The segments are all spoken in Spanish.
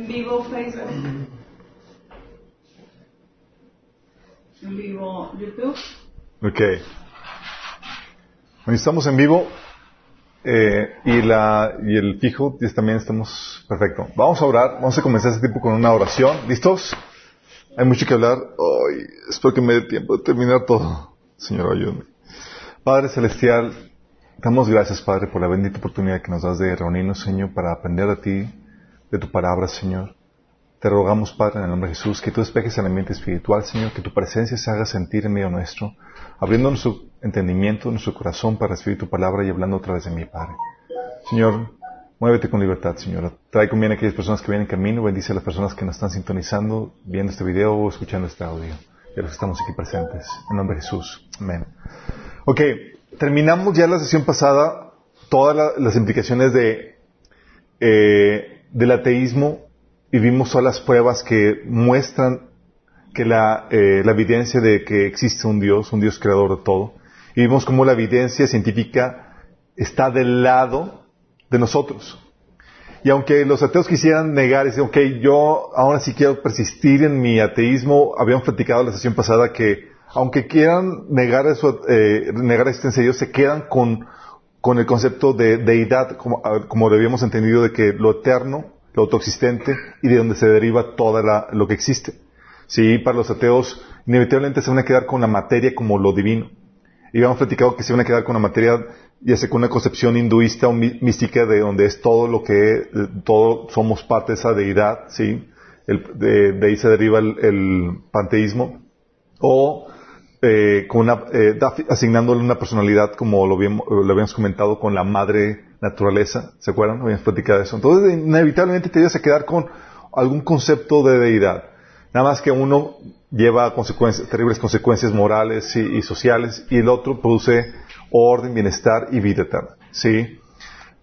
En vivo Facebook. En vivo YouTube. Ok. Bueno, estamos en vivo eh, y, la, y el fijo también estamos perfecto. Vamos a orar, vamos a comenzar este tiempo con una oración. ¿Listos? Hay mucho que hablar. Ay, espero que me dé tiempo de terminar todo. Señor, ayúdame. Padre Celestial, damos gracias, Padre, por la bendita oportunidad que nos das de reunirnos, Señor, para aprender de ti, de tu palabra, Señor. Te rogamos, Padre, en el nombre de Jesús, que tú despejes el ambiente espiritual, Señor, que tu presencia se haga sentir en medio nuestro, abriendo nuestro entendimiento, nuestro corazón para recibir tu palabra y hablando otra vez de mi Padre. Señor, muévete con libertad, Señor. Trae con bien a aquellas personas que vienen en camino, bendice a las personas que nos están sintonizando, viendo este video o escuchando este audio, y a los que estamos aquí presentes. En nombre de Jesús. Amén. Ok, terminamos ya la sesión pasada todas las implicaciones de, eh, del ateísmo y vimos todas las pruebas que muestran que la, eh, la evidencia de que existe un Dios, un Dios creador de todo. Y vimos cómo la evidencia científica está del lado de nosotros. Y aunque los ateos quisieran negar y decir, ok, yo ahora sí quiero persistir en mi ateísmo, habíamos platicado la sesión pasada que aunque quieran negar eso, eh, negar la existencia de Dios, se quedan con, con el concepto de deidad, como, como habíamos entendido de que lo eterno, lo autoexistente y de donde se deriva todo lo que existe. Sí, para los ateos, inevitablemente se van a quedar con la materia como lo divino. Y habíamos platicado que se van a quedar con la materia, ya sea con una concepción hinduista o mística de donde es todo lo que, todo somos parte de esa deidad, sí. de, de, ahí se deriva el, el panteísmo. O eh, con una, eh, asignándole una personalidad como lo, lo, habíamos comentado con la madre naturaleza, ¿se acuerdan? Habíamos platicado eso. Entonces, inevitablemente te ibas a quedar con algún concepto de deidad. Nada más que uno lleva consecuencias, terribles consecuencias morales y, sociales y el otro produce orden, bienestar y vida eterna. ¿Sí?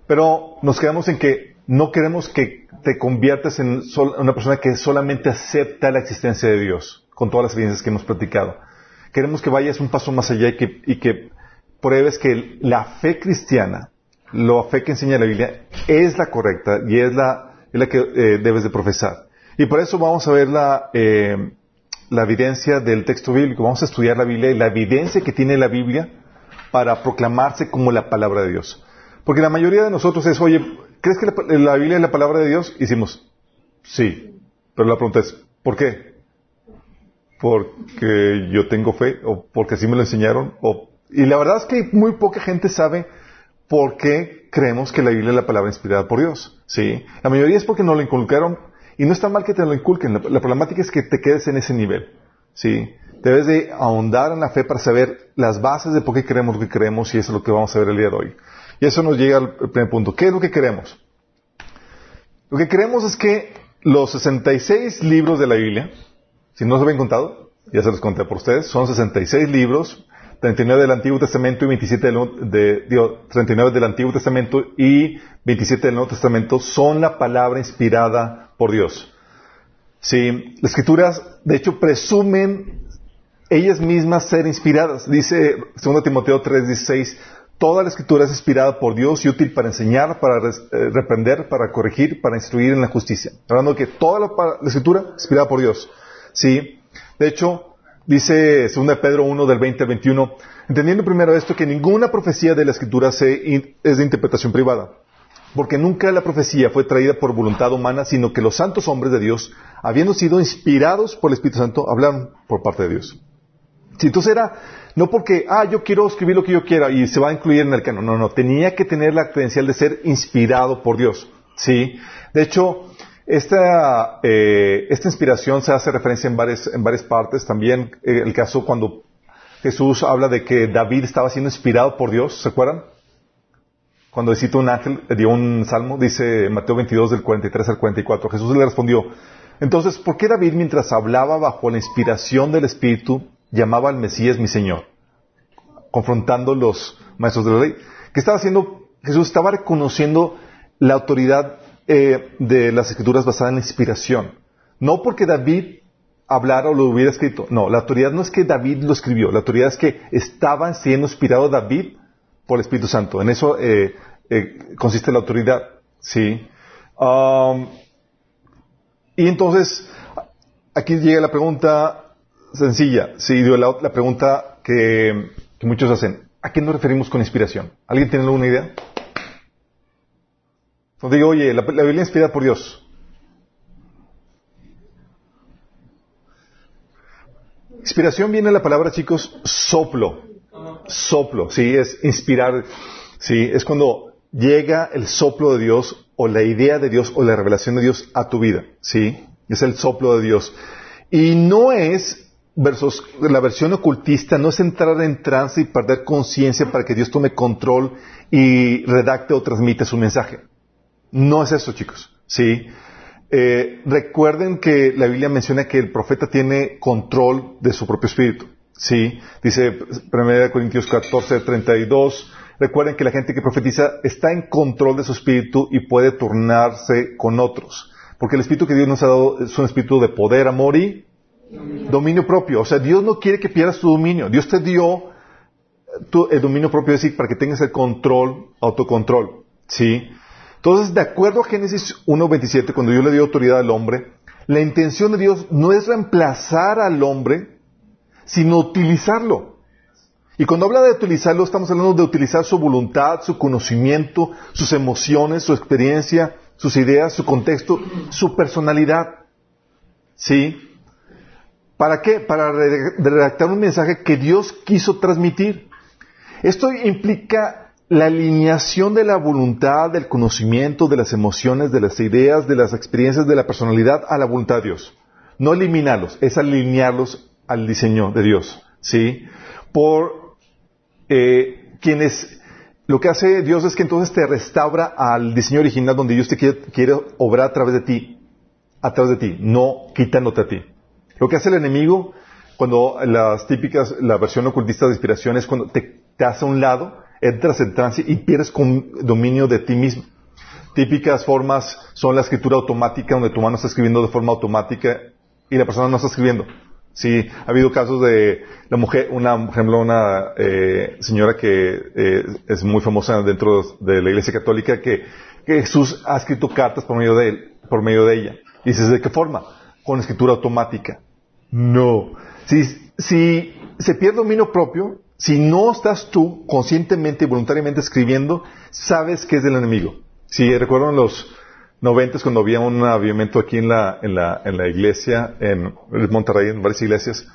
Pero nos quedamos en que no queremos que te conviertas en una persona que solamente acepta la existencia de Dios, con todas las evidencias que hemos platicado queremos que vayas un paso más allá y que, pruebes que la fe cristiana, la fe que enseña la Biblia, es la correcta y es la, que eh, debes de profesar. Y por eso vamos a ver la, eh, la evidencia del texto bíblico. Vamos a estudiar la Biblia y la evidencia que tiene la Biblia para proclamarse como la palabra de Dios. Porque la mayoría de nosotros es, oye, ¿crees que la, la Biblia es la palabra de Dios? Y decimos, sí. Pero la pregunta es, ¿por qué? Porque yo tengo fe o porque así me lo enseñaron. O, y la verdad es que muy poca gente sabe por qué creemos que la Biblia es la palabra inspirada por Dios. ¿sí? La mayoría es porque nos lo inculcaron y no está mal que te lo inculquen. La, problemática es que te quedes en ese nivel. ¿sí? Debes de ahondar en la fe para saber las bases de por qué creemos lo que creemos y eso es lo que vamos a ver el día de hoy. Y eso nos llega al primer punto. ¿Qué es lo que queremos? Lo que queremos es que los 66 libros de la Biblia, si no se habían contado, ya se los conté por ustedes, son 66 libros, 39 del Antiguo Testamento y 27 del, de, digo, 39 del Antiguo Testamento y 27 del Nuevo Testamento son la palabra inspirada por Dios. Sí, las escrituras, de hecho, presumen ellas mismas ser inspiradas. Dice 2 Timoteo 3:16, toda la escritura es inspirada por Dios y útil para enseñar, para eh, reprender, para corregir, para instruir en la justicia. Hablando de que toda la, la escritura es inspirada por Dios. Sí. De hecho, dice 2 Pedro 1 del 20 al 21, entendiendo primero esto que ninguna profecía de la Escritura es de interpretación privada, porque nunca la profecía fue traída por voluntad humana, sino que los santos hombres de Dios, habiendo sido inspirados por el Espíritu Santo, hablaron por parte de Dios. Si entonces era, no porque, ah, yo quiero escribir lo que yo quiera y se va a incluir en el canon. No, no, tenía que tener la credencial de ser inspirado por Dios. Sí. De hecho, esta, eh, esta inspiración se hace referencia en varias, en varias partes. También eh, el caso cuando Jesús habla de que David estaba siendo inspirado por Dios, ¿se acuerdan? Cuando cita un ángel, eh, dio un salmo, dice Mateo 22 del 43 al 44, Jesús le respondió, entonces, ¿por qué David mientras hablaba bajo la inspiración del Espíritu llamaba al Mesías mi Señor? Confrontando los maestros de la ley. ¿Qué estaba haciendo? Jesús estaba reconociendo la autoridad eh, de las escrituras basadas en inspiración. No porque David hablara o lo hubiera escrito. No, la autoridad no es que David lo escribió. La autoridad es que estaba siendo inspirado David por el Espíritu Santo. En eso eh, eh, consiste la autoridad. Sí. Y entonces, aquí llega la pregunta sencilla, sí, la, la pregunta que, que muchos hacen. ¿A qué nos referimos con inspiración? ¿Alguien tiene alguna idea? Cuando digo, oye, la, la Biblia inspirada por Dios. Inspiración viene de la palabra, chicos, soplo. Soplo, sí, es inspirar. Sí, es cuando llega el soplo de Dios o la idea de Dios o la revelación de Dios a tu vida. Sí, es el soplo de Dios. Y no es, versus la versión ocultista, no es entrar en trance y perder conciencia para que Dios tome control y redacte o transmite su mensaje. No es eso, chicos. Sí. Eh, recuerden que la Biblia menciona que el profeta tiene control de su propio espíritu. Sí, dice 1 Corintios 14, 32. Recuerden que la gente que profetiza está en control de su espíritu y puede turnarse con otros. Porque el espíritu que Dios nos ha dado es un espíritu de poder, amor y dominio, propio. O sea, Dios no quiere que pierdas tu dominio. Dios te dio el dominio propio, es decir, para que tengas el control, autocontrol. ¿Sí? Entonces, de acuerdo a Génesis 1.27, cuando Dios le dio autoridad al hombre, la intención de Dios no es reemplazar al hombre, sino utilizarlo. Y cuando habla de utilizarlo, estamos hablando de utilizar su voluntad, su conocimiento, sus emociones, su experiencia, sus ideas, su contexto, su personalidad. ¿Sí? ¿Para qué? Para redactar un mensaje que Dios quiso transmitir. Esto implica la alineación de la voluntad, del conocimiento, de las emociones, de las ideas, de las experiencias, de la personalidad a la voluntad de Dios. No eliminarlos, es alinearlos al diseño de Dios. ¿Sí? Por eh, quienes lo que hace Dios es que entonces te restaura al diseño original donde Dios te quiere, quiere, obrar a través de ti, a través de ti, no quitándote a ti. Lo que hace el enemigo cuando las típicas, la versión ocultista de inspiración es cuando te, te hace a un lado entras en trance y pierdes dominio de ti mismo. Típicas formas son la escritura automática, donde tu mano está escribiendo de forma automática y la persona no está escribiendo. Sí, ha habido casos de la mujer, una, por ejemplo, una eh, señora que eh, es muy famosa dentro de la Iglesia Católica que, que, Jesús ha escrito cartas por medio de él, por medio de ella. Y dices, ¿de qué forma? Con escritura automática. No. Si, si se pierde dominio propio, si no estás tú conscientemente y voluntariamente escribiendo, sabes que es del enemigo. Si recuerdo en los noventas cuando había un avivamiento aquí en la, en la, en la iglesia, en Monterrey, en varias iglesias,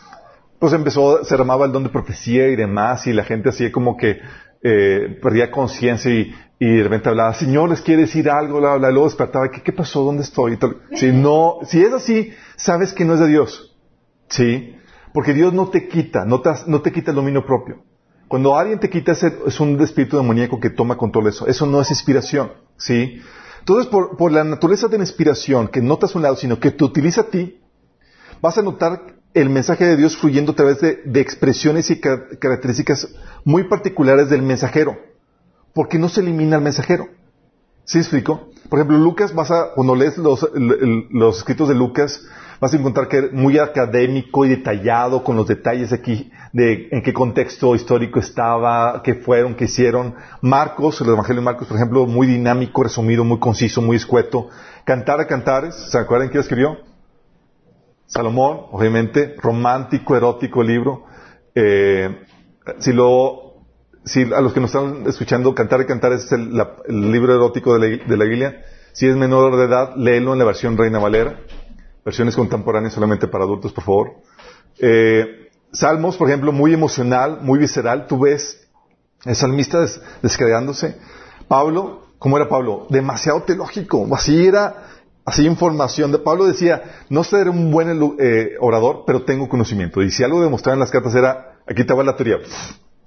pues empezó, se armaba el don de profecía y demás, y la gente así como que eh, perdía conciencia y, y de repente hablaba, Señor, les quiere decir algo, bla, bla, y luego despertaba, ¿qué, qué pasó? ¿Dónde estoy? Si no, si es así, sabes que no es de Dios. ¿Sí? Porque Dios no te quita, no te, no te quita el dominio propio. Cuando alguien te quita es un espíritu demoníaco que toma control de eso. Eso no es inspiración, ¿sí? Entonces, por, por la naturaleza de la inspiración, que no te un lado, sino que te utiliza a ti, vas a notar el mensaje de Dios fluyendo a través de, expresiones y características muy particulares del mensajero. Porque no se elimina el mensajero. ¿Sí explico? Por ejemplo, Lucas, vas a, cuando lees los escritos de Lucas, vas a encontrar que muy académico y detallado con los detalles aquí de en qué contexto histórico estaba, qué fueron, qué hicieron. Marcos, el Evangelio de Marcos, por ejemplo, muy dinámico, resumido, muy conciso, muy escueto. Cantar a cantares, ¿se acuerdan quién escribió? Salomón, obviamente, romántico, erótico libro. Eh, si lo, si a los que nos están escuchando, Cantar a Cantares es el, libro erótico de la, de la Biblia. Si es menor de edad, léelo en la versión Reina Valera versiones contemporáneas solamente para adultos, por favor. Eh, Salmos, por ejemplo, muy emocional, muy visceral. Tú ves el salmista des descreándose. Pablo, ¿cómo era Pablo? Demasiado teológico. Así era, así información. De Pablo decía, no ser un buen eh, orador, pero tengo conocimiento. Y si algo demostraba en las cartas era, aquí te va la teoría.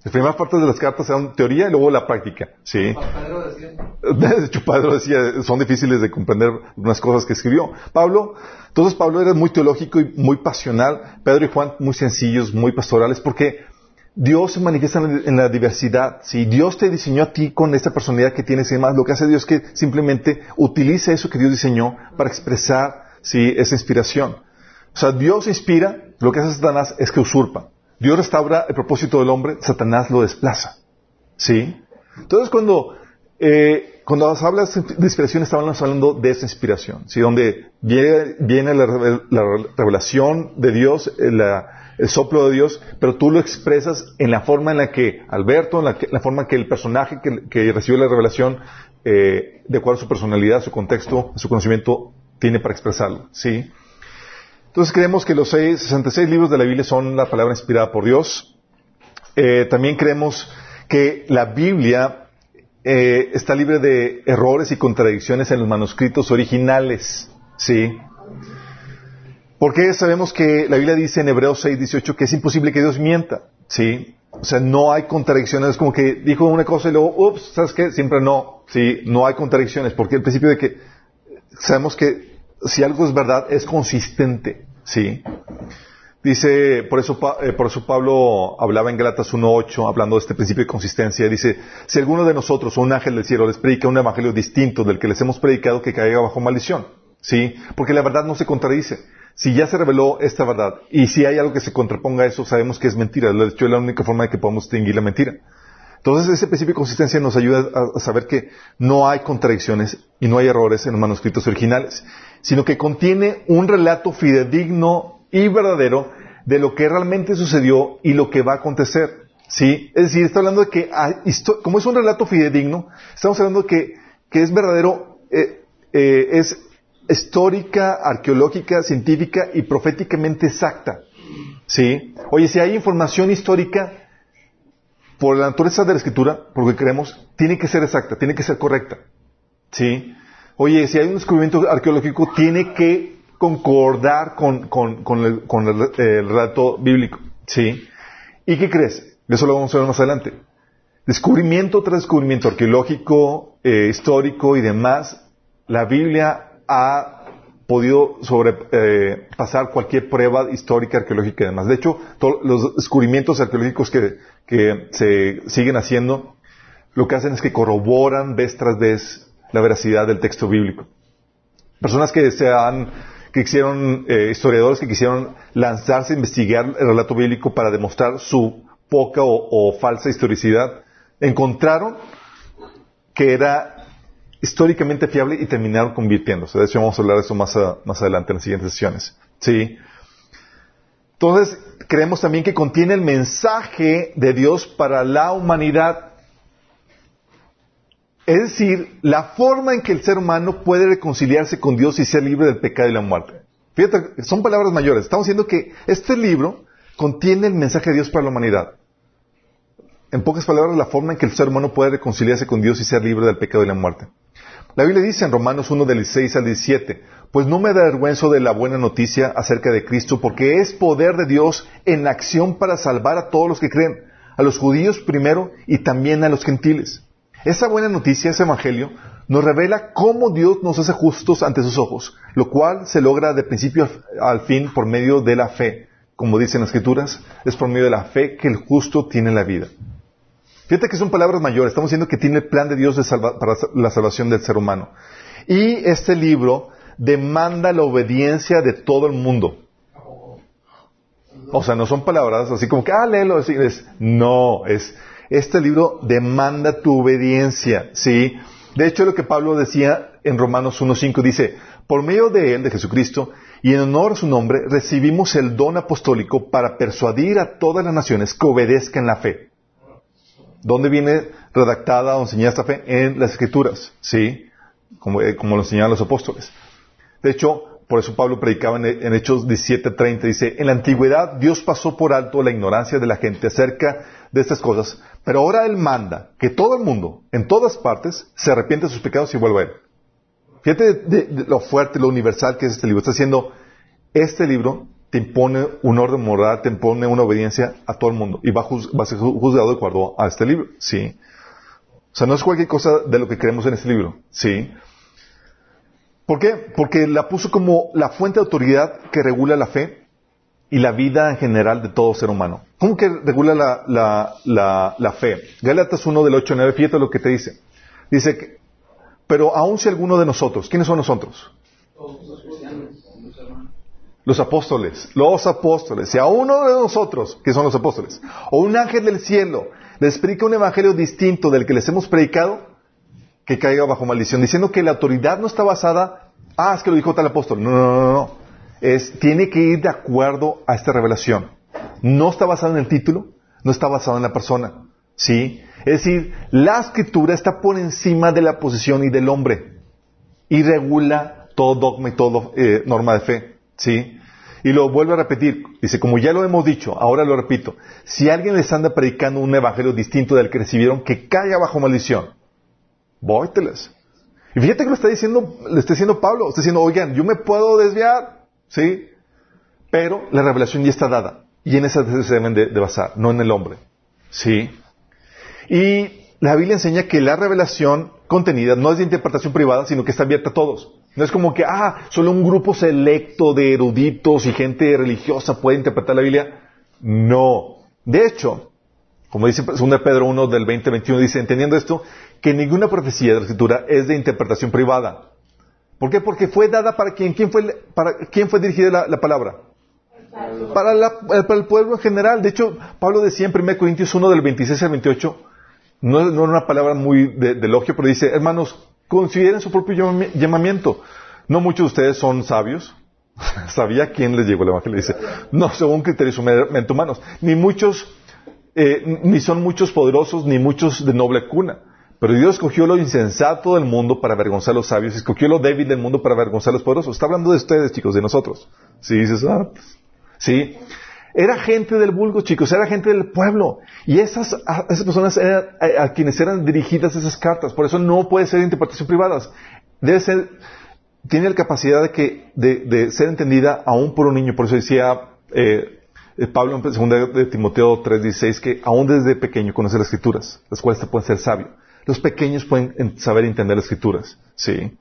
Las primeras partes de las cartas eran teoría y luego la práctica. Sí. De hecho, Pedro decía, son difíciles de comprender unas cosas que escribió. Pablo, entonces Pablo era muy teológico y muy pasional. Pedro y Juan muy sencillos, muy pastorales, porque Dios se manifiesta en la diversidad. Si Dios te diseñó a ti con esta personalidad que tienes y demás, lo que hace Dios es que simplemente utiliza eso que Dios diseñó para expresar ¿sí? esa inspiración. O sea, Dios inspira, lo que hace Satanás es que usurpa. Dios restaura el propósito del hombre, Satanás lo desplaza. ¿Sí? Entonces cuando eh, cuando hablas de inspiración, estamos hablando de esa inspiración, ¿sí? donde viene, la revelación de Dios, eh, la- el soplo de Dios, pero tú lo expresas en la forma en la que Alberto, en la, que- la forma que el personaje que, que recibe la revelación, eh, de acuerdo a su personalidad, su contexto, su conocimiento, tiene para expresarlo. ¿sí? Entonces creemos que los seis- 66 libros de la Biblia son la palabra inspirada por Dios. Eh, también creemos que la Biblia eh, está libre de errores y contradicciones en los manuscritos originales. ¿Sí? Porque sabemos que la Biblia dice en Hebreos 6, 18 que es imposible que Dios mienta. ¿Sí? O sea, no hay contradicciones. Es como que dijo una cosa y luego, ups, ¿sabes qué? Siempre no. Sí, no hay contradicciones. Porque el principio de que sabemos que si algo es verdad, es consistente. ¿Sí? Dice, por eso, eh, por eso Pablo hablaba en Galatas 1.8, hablando de este principio de consistencia. Dice, si alguno de nosotros o un ángel del cielo les predica un evangelio distinto del que les hemos predicado, que caiga bajo maldición. ¿Sí? Porque la verdad no se contradice. Si ya se reveló esta verdad, y si hay algo que se contraponga a eso, sabemos que es mentira. De hecho, es la única forma de que podemos distinguir la mentira. Entonces, ese principio de consistencia nos ayuda a saber que no hay contradicciones y no hay errores en los manuscritos originales, sino que contiene un relato fidedigno y verdadero de lo que realmente sucedió y lo que va a acontecer. ¿Sí? Es decir, está hablando de que, como es un relato fidedigno, estamos hablando de que, que es verdadero, eh, eh, es histórica, arqueológica, científica y proféticamente exacta. ¿Sí? Oye, si hay información histórica, por la naturaleza de la escritura, por lo que creemos, tiene que ser exacta, tiene que ser correcta. ¿Sí? Oye, si hay un descubrimiento arqueológico, tiene que concordar con, con- eh, el relato bíblico. ¿Sí? ¿Y qué crees? Eso lo vamos a ver más adelante. Descubrimiento tras descubrimiento arqueológico, eh, histórico y demás, la Biblia ha podido sobrepasar cualquier prueba histórica, arqueológica y demás. De hecho, los descubrimientos arqueológicos que, que se siguen haciendo, lo que hacen es que corroboran vez tras vez la veracidad del texto bíblico. Personas que se han, que quisieron, eh, historiadores que quisieron lanzarse a investigar el relato bíblico para demostrar su poca o, falsa historicidad, encontraron que era históricamente fiable y terminaron convirtiéndose. De hecho, vamos a hablar de eso más, más adelante en las siguientes sesiones. Sí. Entonces, creemos también que contiene el mensaje de Dios para la humanidad. Es decir, la forma en que el ser humano puede reconciliarse con Dios y ser libre del pecado y la muerte. Fíjate, son palabras mayores. Estamos diciendo que este libro contiene el mensaje de Dios para la humanidad. En pocas palabras, la forma en que el ser humano puede reconciliarse con Dios y ser libre del pecado y la muerte. La Biblia dice en Romanos 1 del 16 al 17, pues no me avergüenzo de la buena noticia acerca de Cristo, porque es poder de Dios en acción para salvar a todos los que creen, a los judíos primero y también a los gentiles. Esa buena noticia, ese evangelio, nos revela cómo Dios nos hace justos ante sus ojos, lo cual se logra de principio al fin por medio de la fe. Como dicen las escrituras, es por medio de la fe que el justo tiene la vida. Fíjate que son palabras mayores. Estamos diciendo que tiene el plan de Dios de salva- para la salvación del ser humano. Y este libro demanda la obediencia de todo el mundo. O sea, no son palabras así como que, ah, léelo. es- no, es, este libro demanda tu obediencia, ¿sí? De hecho, lo que Pablo decía en Romanos 1.5 dice, por medio de él, de Jesucristo, y en honor a su nombre, recibimos el don apostólico para persuadir a todas las naciones que obedezcan la fe. ¿Dónde viene redactada o enseñada esta fe? En las escrituras, ¿sí? Como, eh, lo enseñaban los apóstoles. De hecho, por eso Pablo predicaba en, en Hechos 17:30, dice, en la antigüedad Dios pasó por alto la ignorancia de la gente acerca de estas cosas, pero ahora Él manda que todo el mundo, en todas partes, se arrepiente de sus pecados y vuelva a Él. Fíjate de, lo fuerte, lo universal que es este libro. Está diciendo, este libro te impone un orden moral, te impone una obediencia a todo el mundo y va a, ser ju- juzgado de acuerdo a este libro, ¿sí? O sea, no es cualquier cosa de lo que creemos en este libro, ¿sí? ¿Por qué? Porque la puso como la fuente de autoridad que regula la fe y la vida en general de todo ser humano. ¿Cómo que regula la, la, la, la fe? Gálatas 1 del 8 al 9, fíjate lo que te dice. Dice que, pero aun si alguno de nosotros, ¿quiénes son nosotros? Los apóstoles, los apóstoles. Si a uno de nosotros, que son los apóstoles, o un ángel del cielo, les predica un evangelio distinto del que les hemos predicado, que caiga bajo maldición, diciendo que la autoridad no está basada, ah, es que lo dijo tal apóstol. No, no, no, no. Tiene que ir de acuerdo a esta revelación. No está basado en el título, no está basado en la persona. ¿Sí? Es decir, la escritura está por encima de la posición y del hombre. Y regula todo dogma y todo eh, norma de fe. ¿Sí? Y lo vuelve a repetir. Dice, como ya lo hemos dicho, ahora lo repito. Si alguien les anda predicando un evangelio distinto del que recibieron, que caiga bajo maldición. Vóyteles. Y fíjate que lo está diciendo, le está diciendo Pablo. Está diciendo, oigan, yo me puedo desviar. ¿Sí? Pero la revelación ya está dada. Y en esa se deben de, basar, no en el hombre. ¿Sí? Y la Biblia enseña que la revelación contenida no es de interpretación privada, sino que está abierta a todos. No es como que, ah, solo un grupo selecto de eruditos y gente religiosa puede interpretar la Biblia. No. De hecho, como dice 2 Pedro 1 del 2021, dice, entendiendo esto, que ninguna profecía de la Escritura es de interpretación privada. ¿Por qué? Porque fue dada para quien, ¿quién fue, para quién fue dirigida la, la palabra? Para, la, para, el pueblo en general. De hecho, Pablo decía en 1 Corintios 1 del 26 al 28, no, era una palabra muy de, elogio, pero dice, hermanos, consideren su propio llamamiento. No muchos de ustedes son sabios. ¿Sabía quién les llegó el Evangelio? Dice, no según criterios humanos. Ni muchos, eh, ni son muchos poderosos, ni muchos de noble cuna. Pero Dios escogió lo insensato del mundo para avergonzar a los sabios, escogió lo débil del mundo para avergonzar a los poderosos. Está hablando de ustedes, chicos, de nosotros. Sí, dices, ah, pues, sí. Era gente del vulgo, chicos, era gente del pueblo. Y esas, esas personas eran a, quienes eran dirigidas esas cartas. Por eso no puede ser interpretación privada. Debe ser, tiene la capacidad de, que, de, de ser entendida aún por un niño. Por eso decía eh, Pablo en 2 de Timoteo 3.16 que aún desde pequeño conoce las escrituras, las cuales te pueden ser sabio. Los pequeños pueden saber entender las escrituras. ¿sí?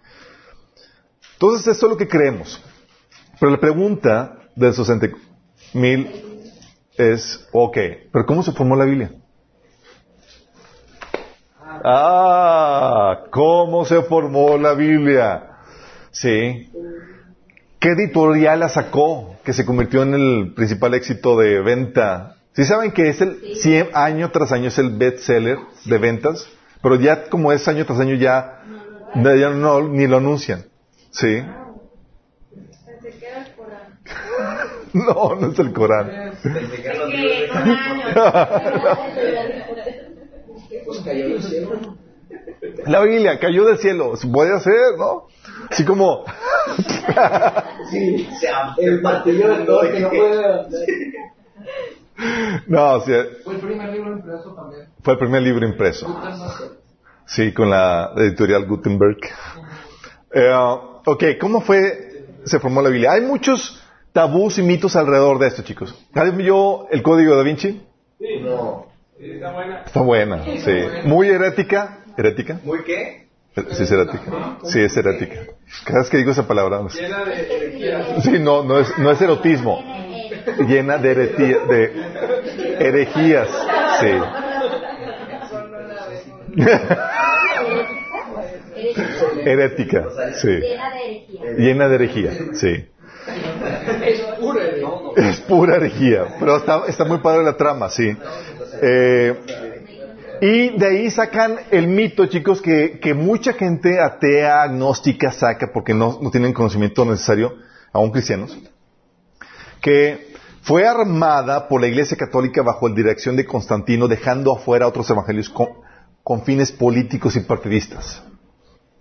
Entonces, esto es lo que creemos. Pero la pregunta de esos mil es, ok, pero ¿cómo se formó la Biblia? Ah, ¿cómo se formó la Biblia? Sí. ¿Qué editorial la sacó que se convirtió en el principal éxito de venta? ¿Sí saben que es el 100 año tras año es el bestseller de ventas? Pero ya como es año tras año ya, ya no, ni lo anuncian. ¿Sí? No, no es el Corán. La Biblia cayó del cielo. Puede ser, ¿no? Así como. sí, el martillo de todo que no puede. No, sí. Fue el primer libro impreso también. Fue el primer libro impreso. Sí, con la editorial Gutenberg. Uh, ok, ¿cómo fue, se formó la Biblia? Hay muchos tabús y mitos alrededor de esto, chicos. ¿Alguien vio el código da Vinci? Sí. No. Está buena. Está buena, sí. Muy herética. ¿Herética? ¿Muy qué? Sí, es herética. Sí, es herética. Cada vez que digo esa palabra. No de. Sí, no, no es, no es erotismo. Llena de, heretía, de herejías. Sí. Herética. Sí. Llena de herejía. Sí. Es pura herejía. Es pura herejía. Pero está, está muy padre la trama, sí. Eh, y de ahí sacan el mito, chicos, que, que mucha gente atea, agnóstica saca porque no, no tienen conocimiento necesario, aún cristianos, que fue armada por la Iglesia Católica bajo la dirección de Constantino, dejando afuera otros evangelios con, con fines políticos y partidistas.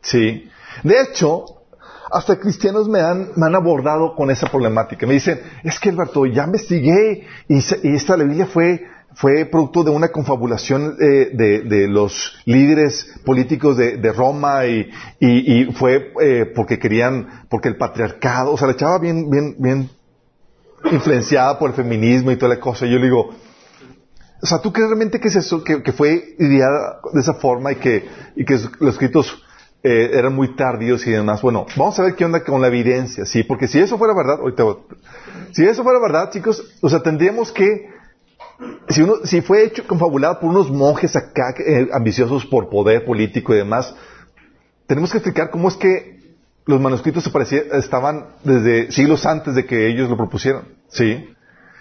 Sí. De hecho, hasta cristianos me han, me han abordado con esa problemática. Me dicen, es que Alberto, ya investigué y, y esta la Biblia fue, fue producto de una confabulación eh, de, los líderes políticos de, Roma y, y, fue eh, porque querían, porque el patriarcado, o sea, la echaba bien, bien, bien influenciada por el feminismo y toda la cosa. Yo le digo, o sea, ¿tú crees realmente que es eso, que, que fue ideada de esa forma y que, y que los escritos eh, eran muy tardíos y demás. Bueno, vamos a ver qué onda con la evidencia, ¿sí? Porque si eso fuera verdad, ahorita, si eso fuera verdad, chicos, o sea, tendríamos que, si uno, si fue hecho confabulado por unos monjes acá, eh, ambiciosos por poder político y demás, tenemos que explicar cómo es que los manuscritos estaban desde siglos antes de que ellos lo propusieran, ¿sí?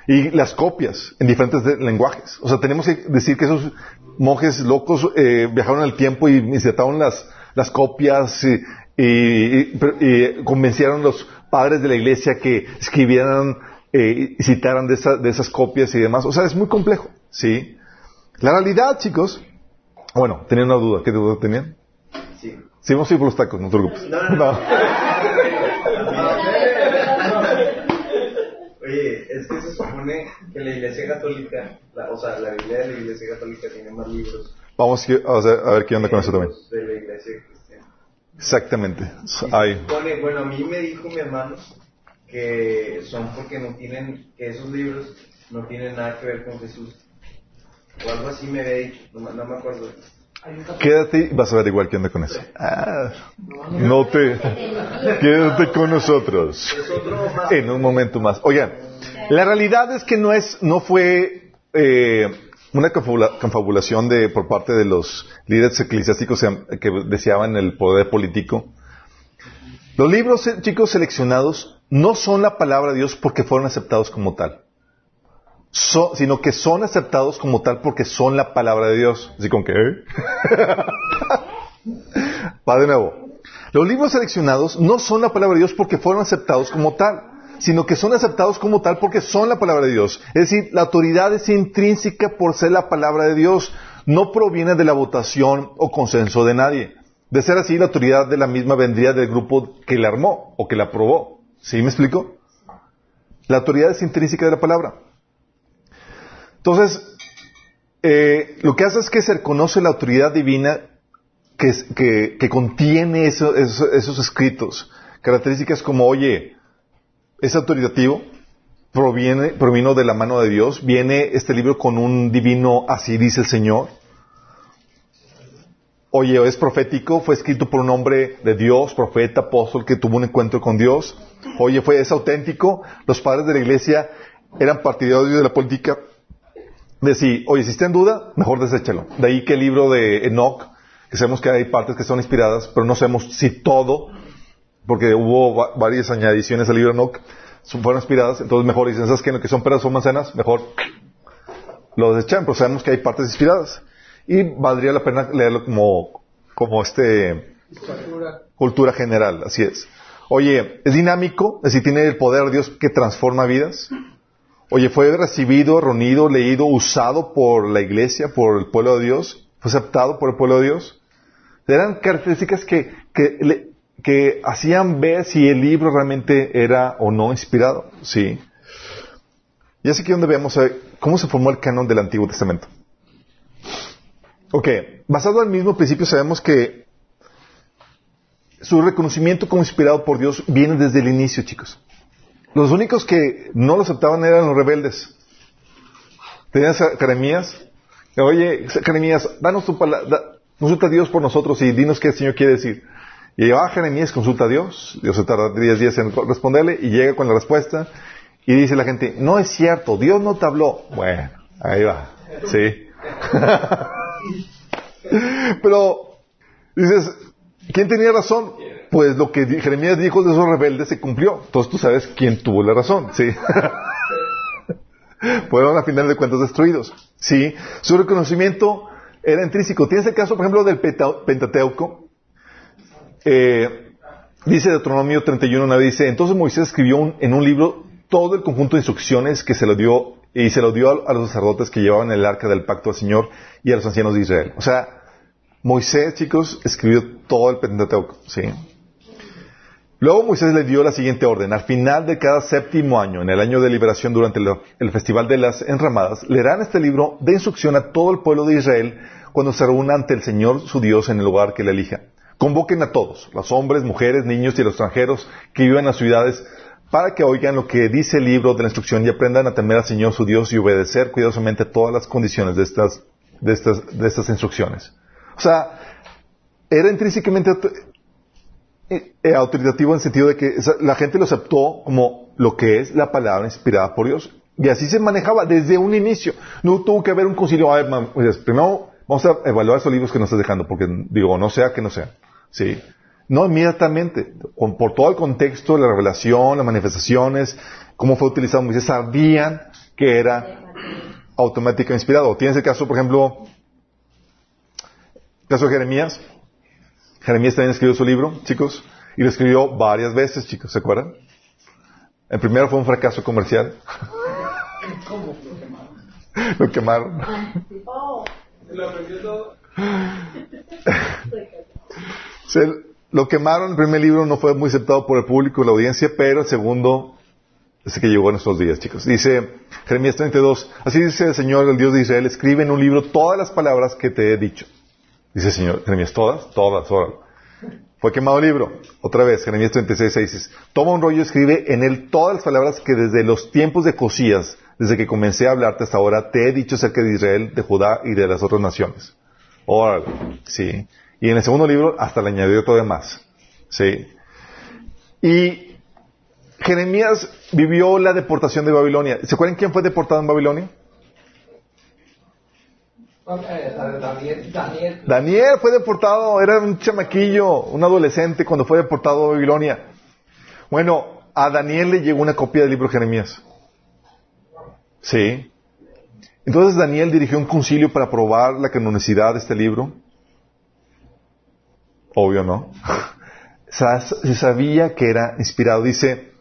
Y las copias en diferentes lenguajes. O sea, tenemos que decir que esos monjes locos eh, viajaron al tiempo y insertaron las, las copias y, y- convencieron a los padres de la iglesia que escribieran eh, y citaran de, esa- de esas copias y demás. O sea, es muy complejo, ¿sí? La realidad, chicos, bueno, tenía una duda. ¿Qué duda tenían? Sí. Sí, vamos a ir por los tacos, no te preocupes. No, no, no. Oye, es que se supone que la Iglesia Católica, la- o sea, la Biblia de la Iglesia Católica tiene más libros Vamos a ver, a ver qué onda con eso también. de la Iglesia Cristiana. Exactamente. Y se Hay. supone- bueno, a mí me dijo mi hermano que son porque no tienen, que esos libros no tienen nada que ver con Jesús. O algo así me había dicho, no, no me acuerdo. Quédate y vas a ver igual qué onda con eso. Ah, no te... Quédate con nosotros. En un momento más. Oigan, la realidad es que no es, no fue eh, una confabula- confabulación de por parte de los líderes eclesiásticos que que deseaban el poder político. Los libros, eh, chicos, seleccionados no son la palabra de Dios porque fueron aceptados como tal. Sino que son aceptados como tal porque son la palabra de Dios. Así con que, ¿eh? Va de nuevo. Los libros seleccionados no son la palabra de Dios porque fueron aceptados como tal, sino que son aceptados como tal porque son la palabra de Dios. Es decir, la autoridad es intrínseca por ser la palabra de Dios, no proviene de la votación o consenso de nadie. De ser así, la autoridad de la misma vendría del grupo que la armó o que la aprobó. ¿Sí me explico? La autoridad es intrínseca de la palabra. Entonces, eh, lo que hace es que se reconoce la autoridad divina que, que- que contiene eso- eso- esos escritos. Características como, oye, es autoritativo, proviene, provino de la mano de Dios, viene este libro con un divino, así dice el Señor. Oye, es profético, fue escrito por un hombre de Dios, profeta, apóstol, que tuvo un encuentro con Dios. Oye, fue, es auténtico. Los padres de la iglesia eran partidarios de la política. De si, oye, si está en duda, mejor deséchalo. De ahí que el libro de Enoch, que sabemos que hay partes que son inspiradas, pero no sabemos si todo, porque hubo va- varias añadiciones al libro de Enoch, fueron inspiradas, entonces mejor dicen, ¿sabes qué? Lo que son peras o manzanas, mejor lo desechan, pero sabemos que hay partes inspiradas. Y valdría la pena leerlo como, como este, cultura general, así es. Oye, es dinámico, es decir, tiene el poder de Dios que transforma vidas. Oye, fue recibido, reunido, leído, usado por la iglesia, por el pueblo de Dios, fue aceptado por el pueblo de Dios. Eran características que, que, hacían ver si el libro realmente era o no inspirado. Sí. Y así que donde vemos eh, cómo se formó el canon del Antiguo Testamento. Ok, basado en el mismo principio sabemos que su reconocimiento como inspirado por Dios viene desde el inicio, chicos. Los únicos que no lo aceptaban eran los rebeldes. Tenías a Jeremías. Oye, Jeremías, danos tu palabra, consulta a Dios por nosotros y dinos qué el Señor quiere decir. Y va Jeremías, consulta a Dios. Dios se tarda 10 días en responderle y llega con la respuesta. Y dice la gente, no es cierto, Dios no te habló. Bueno, ahí va. Sí. Pero dices, ¿quién tenía razón? Pues lo que Jeremías dijo de esos rebeldes se cumplió. Entonces tú sabes quién tuvo la razón, ¿sí? Fueron a final de cuentas destruidos, ¿sí? Su reconocimiento era intrínseco. Tienes el caso, por ejemplo, del Pentateuco. Eh, dice Deuteronomio 31, dice, entonces Moisés escribió en un libro todo el conjunto de instrucciones que se lo dio y se lo dio a, a los sacerdotes que llevaban el arca del pacto al Señor y a los ancianos de Israel. O sea, Moisés, chicos, escribió todo el Pentateuco, ¿sí? Luego Moisés le dio la siguiente orden. Al final de cada séptimo año, en el año de liberación durante el, festival de las enramadas, leerán este libro de instrucción a todo el pueblo de Israel cuando se reúna ante el Señor su Dios en el lugar que le elija. Convoquen a todos, los hombres, mujeres, niños y los extranjeros que viven en las ciudades, para que oigan lo que dice el libro de la instrucción y aprendan a temer al Señor su Dios y obedecer cuidadosamente todas las condiciones de estas, de estas, de estas instrucciones. O sea, era intrínsecamente eh, eh, autoritativo en el sentido de que la gente lo aceptó como lo que es la palabra inspirada por Dios. Y así se manejaba desde un inicio. No tuvo que haber un concilio. "Ay, mam, pues, primero vamos a evaluar esos libros que nos estás dejando, porque digo, no sea que no sea. Sí. No, inmediatamente, por todo el contexto, la revelación, las manifestaciones, cómo fue utilizado Moisés, sabían que era automático inspirado. Tienes el caso, por ejemplo, caso de Jeremías. Jeremías también escribió su libro, chicos, y lo escribió varias veces, chicos, ¿se acuerdan? El primero fue un fracaso comercial. ¿Cómo lo quemaron? lo quemaron. Oh. Se, lo quemaron, el primer libro no fue muy aceptado por el público y la audiencia, pero el segundo es el que llegó a nuestros días, chicos. Dice Jeremías 32, así dice el Señor, el Dios de Israel, escribe en un libro todas las palabras que te he dicho. Dice el Señor, Jeremías, todas, todas, órale. Fue quemado el libro. Otra vez, Jeremías 36, 6 dice, toma un rollo y escribe en él todas las palabras que desde los tiempos de Cosías, desde que comencé a hablarte hasta ahora, te he dicho acerca de Israel, de Judá y de las otras naciones. Órale, sí. Y en el segundo libro hasta le añadió todavía más. Sí. Y Jeremías vivió la deportación de Babilonia. ¿Se acuerdan quién fue deportado en Babilonia? Daniel, fue deportado, era un chamaquillo, un adolescente cuando fue deportado a Babilonia. Bueno, a Daniel le llegó una copia del libro de Jeremías. Sí. Entonces Daniel dirigió un concilio para probar la canonicidad de este libro. Obvio, ¿no? Se sabía que era inspirado. Dice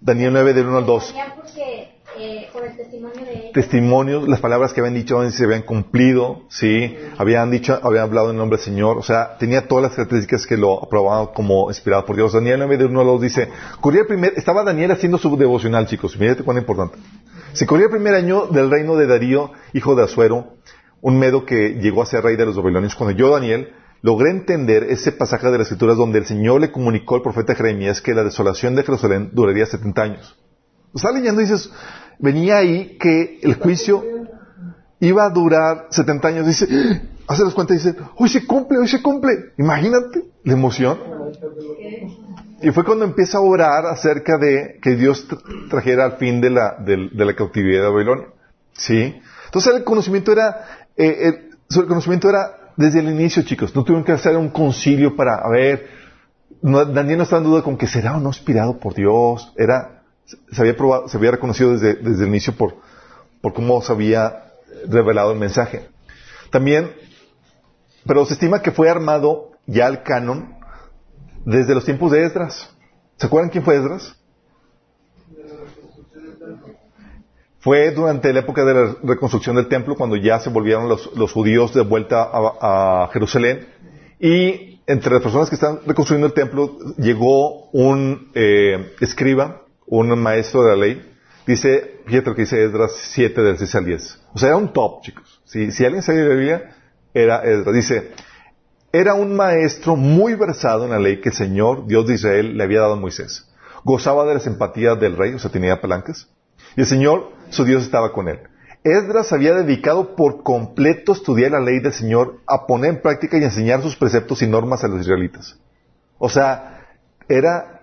Daniel 9 del 1 al 2. Sabía porque eh, testimonio testimonios, las palabras que habían dicho se habían cumplido, sí, habían dicho, habían hablado en nombre del Señor, o sea, tenía todas las características que lo aprobaban como inspirado por Dios. Daniel 9 de 1 al 2 dice, el estaba Daniel haciendo su devocional, chicos, fíjate cuán importante. Se corría el primer año del reino de Darío, hijo de Azuero, un medo que llegó a ser rey de los babilonios, cuando yo, Daniel, logré entender ese pasaje de las escrituras donde el Señor le comunicó al profeta Jeremías que la desolación de Jerusalén duraría 70 años. Estás leyendo y dices, venía ahí que el juicio iba a durar 70 años. Dice, hace las cuentas y dice, hoy se cumple, hoy se cumple. Imagínate la emoción. Y fue cuando empieza a orar acerca de que Dios tra- trajera al fin de la, del- de la cautividad de Babilonia. ¿Sí? Entonces el conocimiento era, eh, el, el conocimiento era desde el inicio, chicos. No tuvieron que hacer un concilio para, ver, no- Daniel no estaba en duda con que será o no inspirado por Dios. Era, se había probado, se había reconocido desde, desde el inicio por, por cómo se había revelado el mensaje. También, pero se estima que fue armado ya el canon desde los tiempos de Esdras. ¿Se acuerdan quién fue Esdras? Fue durante la época de la reconstrucción del templo, cuando ya se volvieron los, los judíos de vuelta a, a Jerusalén. Y entre las personas que están reconstruyendo el templo llegó un eh, escriba, un maestro de la ley. Dice, fíjate lo que dice Esdras 7 del 6 al 10. O sea, era un top, chicos. Si, si alguien sabía de la Biblia, era Esdras. Dice, era un maestro muy versado en la ley que el Señor, Dios de Israel, le había dado a Moisés. Gozaba de la simpatía del rey, o sea, tenía palancas. Y el Señor, su Dios, estaba con él. Esdras había dedicado por completo a estudiar la ley del Señor, a poner en práctica y enseñar sus preceptos y normas a los israelitas. O sea, era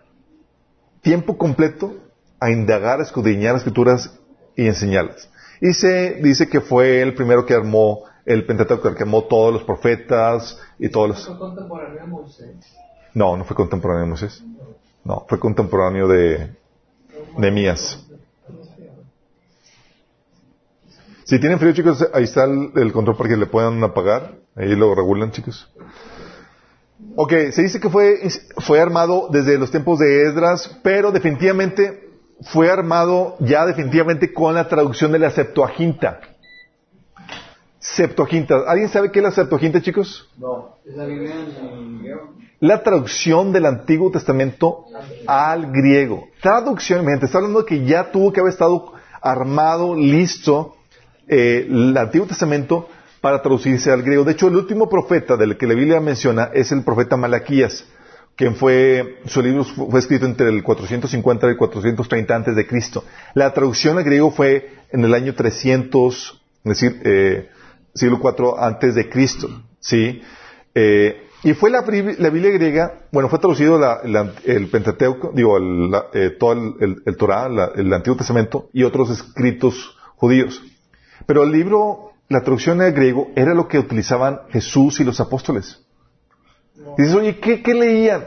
tiempo completo a indagar, a escudriñar las escrituras y enseñarlas. Y se dice que fue el primero que armó el Pentateuco, el que armó todos los profetas y todos los... Fue contemporáneo de Moisés. No, no fue contemporáneo de Moisés. No, fue contemporáneo de Nehemías. Si tienen frío, chicos, ahí está el, el control para que le puedan apagar. Ahí lo regulan, chicos. Ok, se dice que fue, fue armado desde los tiempos de Esdras, pero definitivamente fue armado ya definitivamente con la traducción de la Septuaginta. Septuaginta. ¿Alguien sabe qué es la Septuaginta, chicos? No. Es la Biblia en griego. la traducción del Antiguo Testamento al griego. Traducción, gente, está hablando de que ya tuvo que haber estado armado, listo, eh, el Antiguo Testamento para traducirse al griego. De hecho, el último profeta del que la Biblia menciona es el profeta Malaquías, quien fue, su libro fue escrito entre el 450 y el 430 antes de Cristo. La traducción al griego fue en el año 300, es decir, eh, siglo IV antes de Cristo, ¿sí? Eh, y fue la, Biblia- griega, bueno, fue traducido el Pentateuco, digo, el, la- eh, todo el, el, el Torah, el Antiguo Testamento y otros escritos judíos. Pero el libro, la traducción al griego era lo que utilizaban Jesús y los apóstoles. Y dices, oye, ¿qué, qué leían?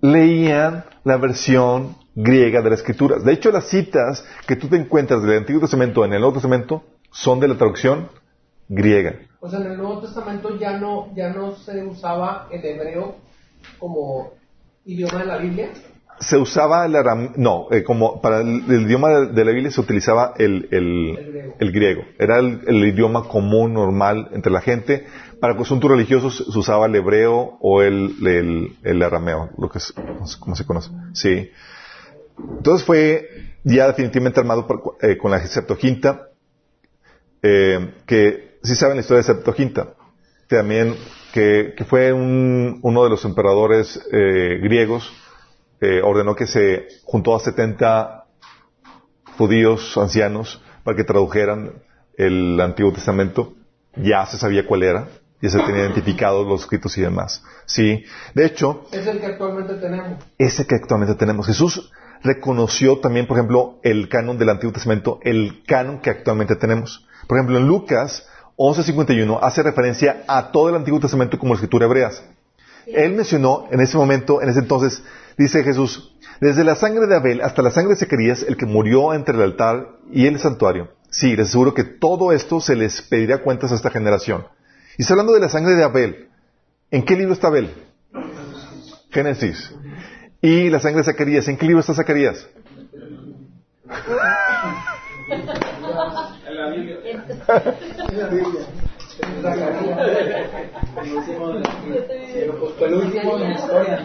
Leían la versión griega de las escrituras. De hecho, las citas que tú te encuentras del Antiguo Testamento en el Nuevo Testamento son de la traducción griega. O sea, en el Nuevo Testamento ya no, ya no se usaba el hebreo como idioma de la Biblia. Se usaba el aram... No, eh, como para el, idioma de, la Biblia se utilizaba el, el, griego. Era el, idioma común, normal entre la gente. Para asuntos religiosos se usaba el hebreo o el, arameo, lo que es, como se conoce. Sí. Entonces fue ya definitivamente armado eh, con la Septuaginta, eh, que sí saben la historia de Septuaginta, también que, que fue un- uno de los emperadores eh, griegos, eh, ordenó que se juntó a 70 judíos ancianos para que tradujeran el Antiguo Testamento. Ya se sabía cuál era, ya se tenían identificados los escritos y demás. Sí. De hecho, Es el que actualmente tenemos. ese que actualmente tenemos. Jesús reconoció también, por ejemplo, el canon del Antiguo Testamento, el canon que actualmente tenemos. Por ejemplo, en Lucas 11.51 hace referencia a todo el Antiguo Testamento como escritura hebreas. Él mencionó en ese momento, en ese entonces, dice Jesús, desde la sangre de Abel hasta la sangre de Zacarías, el que murió entre el altar y el santuario. Sí, les aseguro que todo esto se les pedirá cuentas a esta generación. Y está hablando de la sangre de Abel. ¿En qué libro está Abel? Génesis. Y la sangre de Zacarías. ¿En qué libro está Zacarías? En la Biblia. El último de la historia.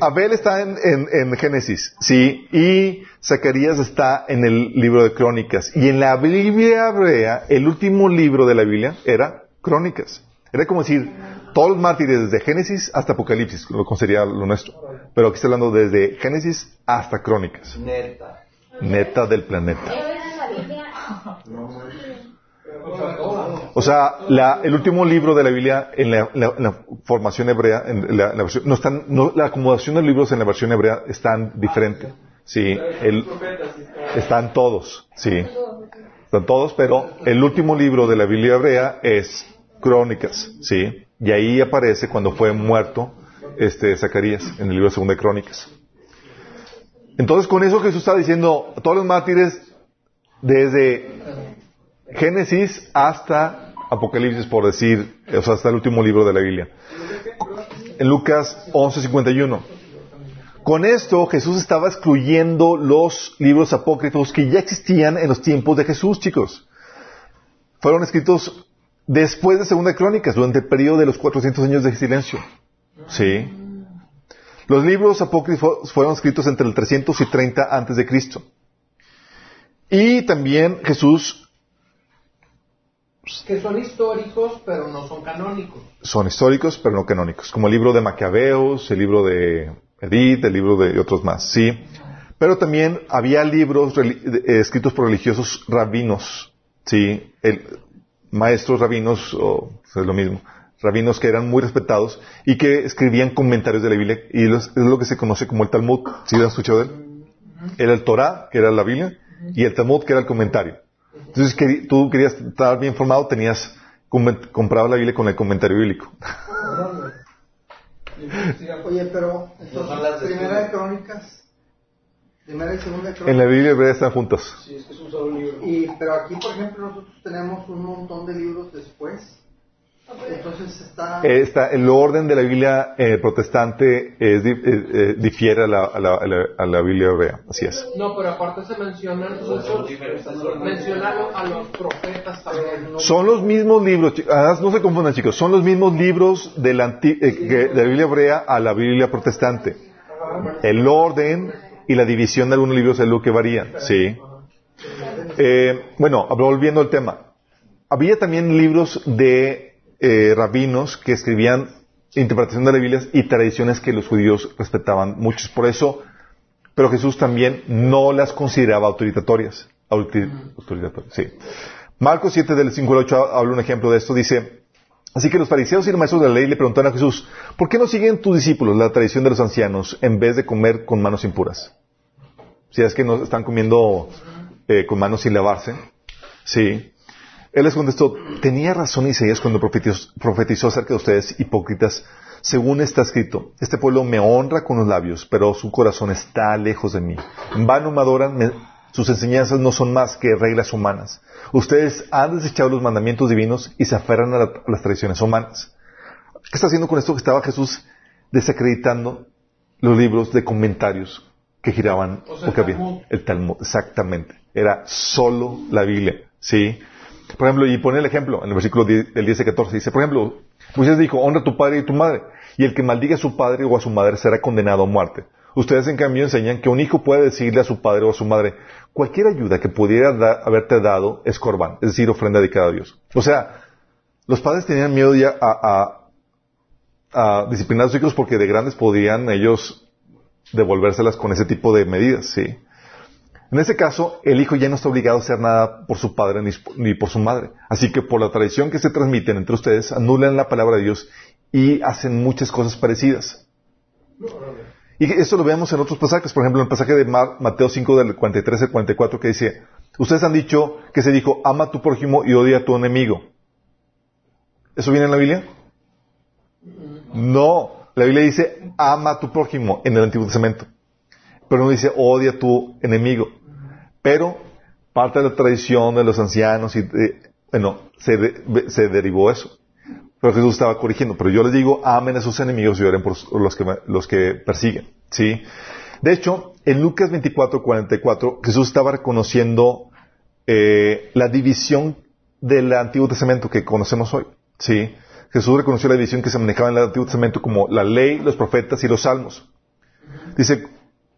Abel está en, en- en Génesis, sí, y Zacarías está en el libro de Crónicas. Y en la Biblia hebrea, el último libro de la Biblia era Crónicas. Era como decir, todos los mártires desde Génesis hasta Apocalipsis, lo que sería lo nuestro. Pero aquí está hablando desde Génesis hasta Crónicas. Neta. Neta del planeta. O sea, la- el último libro de la Biblia en la, la- en la formación hebrea, en la, en la versión, no están, no, la acomodación de libros en la versión hebrea están diferente. Sí, el- están todos, sí, están todos, pero el último libro de la Biblia hebrea es Crónicas, sí, y ahí aparece cuando fue muerto este Zacarías en el libro de Segunda de Crónicas. Entonces, con eso Jesús está diciendo a todos los mártires desde Génesis hasta Apocalipsis, por decir, o sea, hasta el último libro de la Biblia. En Lucas 11:51. Con esto Jesús estaba excluyendo los libros apócrifos que ya existían en los tiempos de Jesús, chicos. Fueron escritos después de Segunda Crónicas, durante el periodo de los 400 años de silencio. Sí. Los libros apócrifos fueron escritos entre el 300 y 30 antes de Cristo. Y también Jesús Que son históricos, pero no son canónicos. son históricos, pero no canónicos, como el libro de Macabeos, el libro de Edith, el libro de otros más, sí. Pero también había libros eh, escritos por religiosos rabinos, sí, el- maestros rabinos, o es lo mismo, rabinos que eran muy respetados y que escribían comentarios de la Biblia, y los- es lo que se conoce como el Talmud, ¿sí lo has escuchado de él? Era el Torah, que era la Biblia, y el Talmud, que era el comentario. Entonces, que tú querías estar bien formado, tenías, comprabas la Biblia con el comentario bíblico. Oye, pero entonces, primera de crónicas, primera y segunda de En la. Biblia hebrea están juntas. Sí, es que es un solo libro. Y, pero aquí, por ejemplo, nosotros tenemos un montón de libros después. Entonces está... Eh, está- el orden de la Biblia eh, protestante es eh, eh, difiere a la, a, la, a la- a la Biblia hebrea. Así es. No, pero aparte se mencionan muchos, mencionan a los profetas también. Son los mismos libros, no se confundan chicos, son los mismos libros de la, anti- eh, de la Biblia hebrea a la Biblia protestante. El orden y la división de algunos libros es lo que varían, sí. Eh, bueno, volviendo al tema. Había también libros de eh, rabinos que escribían interpretación de la Biblia y tradiciones que los judíos respetaban muchos. Por eso, pero Jesús también no las consideraba autoritatorias. Autoritatorias, sí. Marcos 7 del 5 al 8 habla un ejemplo de esto. Dice, así que los fariseos y los maestros de la ley le preguntaron a Jesús, ¿por qué no siguen tus discípulos la tradición de los ancianos en vez de comer con manos impuras? Si es que no están comiendo eh, con manos sin lavarse. Sí. Él les contestó, tenía razón Isaías cuando profetizó, acerca de ustedes, hipócritas. según está escrito, este pueblo me honra con los labios, pero su corazón está lejos de mí. En vano me adoran, sus enseñanzas no son más que reglas humanas. Ustedes han desechado los mandamientos divinos y se aferran a, la- a las tradiciones humanas. ¿Qué está haciendo con esto? Que estaba Jesús desacreditando los libros de comentarios que giraban O sea, porque el había Talmud. el Talmud, exactamente. Era solo la Biblia, ¿sí? Por ejemplo, y pone el ejemplo en el versículo 10 del 10 al 14, dice, por ejemplo, Moisés dijo, honra a tu padre y tu madre, y el que maldiga a su padre o a su madre será condenado a muerte. Ustedes en cambio enseñan que un hijo puede decirle a su padre o a su madre, cualquier ayuda que pudiera da- haberte dado es corbán, es decir, ofrenda dedicada a Dios. O sea, los padres tenían miedo ya a, disciplinar a sus hijos porque de grandes podían ellos devolvérselas con ese tipo de medidas, ¿sí? En ese caso, el hijo ya no está obligado a hacer nada por su padre ni, ni por su madre. Así que por la tradición que se transmiten entre ustedes, anulan la palabra de Dios y hacen muchas cosas parecidas. Y esto lo vemos en otros pasajes, por ejemplo, en el pasaje de Mateo 5 del 43 al 44 que dice, ustedes han dicho que se dijo, ama a tu prójimo y odia a tu enemigo. ¿Eso viene en la Biblia? No, la Biblia dice, ama a tu prójimo en el Antiguo Testamento. Pero no dice, odia a tu enemigo. Pero parte de la tradición de los ancianos y de- bueno, de- se derivó eso. Pero Jesús estaba corrigiendo. Pero yo les digo, amen a sus enemigos y oren por los que, los que persiguen. ¿Sí? De hecho, en Lucas 24, 44, Jesús estaba reconociendo eh, la división del Antiguo Testamento que conocemos hoy. ¿Sí? Jesús reconoció la división que se manejaba en el Antiguo Testamento como la ley, los profetas y los salmos. Dice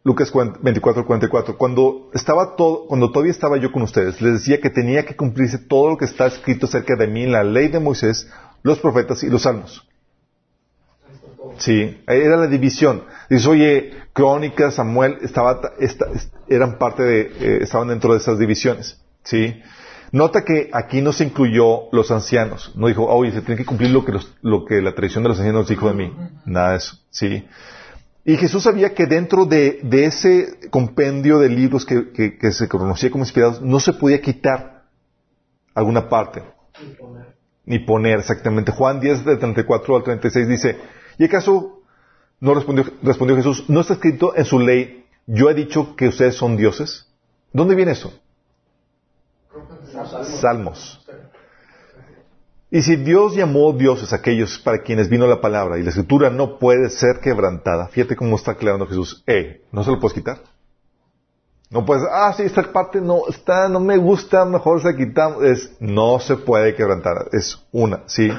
Lucas 24, 44, cuando estaba todo, cuando todavía estaba yo con ustedes, les decía que tenía que cumplirse todo lo que está escrito acerca de mí en la ley de Moisés, los profetas y los salmos. Sí, era la división. Dice, oye, Crónicas, Samuel, estaba, esta- est- eran parte de, eh, estaban dentro de esas divisiones. Sí. Nota que aquí no se incluyó los ancianos. No dijo, oye, se tiene que cumplir lo que, los- lo que la tradición de los ancianos dijo de mí. Nada de eso. Sí. Y Jesús sabía que dentro de, de ese compendio de libros que, que- que se conocía como inspirados, no se podía quitar alguna parte. Ni poner exactamente. Juan 10, del 34 al 36 dice, ¿y acaso no respondió, respondió Jesús, no está escrito en su ley, yo he dicho que ustedes son dioses? ¿Dónde viene eso? Salmos. Y si Dios llamó dioses a aquellos para quienes vino la palabra y la escritura no puede ser quebrantada, fíjate cómo está aclarando Jesús, eh, no se lo puedes quitar. No puedes, ah, sí, esta parte no, está, no me gusta, mejor se quitamos. Es, no se puede quebrantar, es una, sí.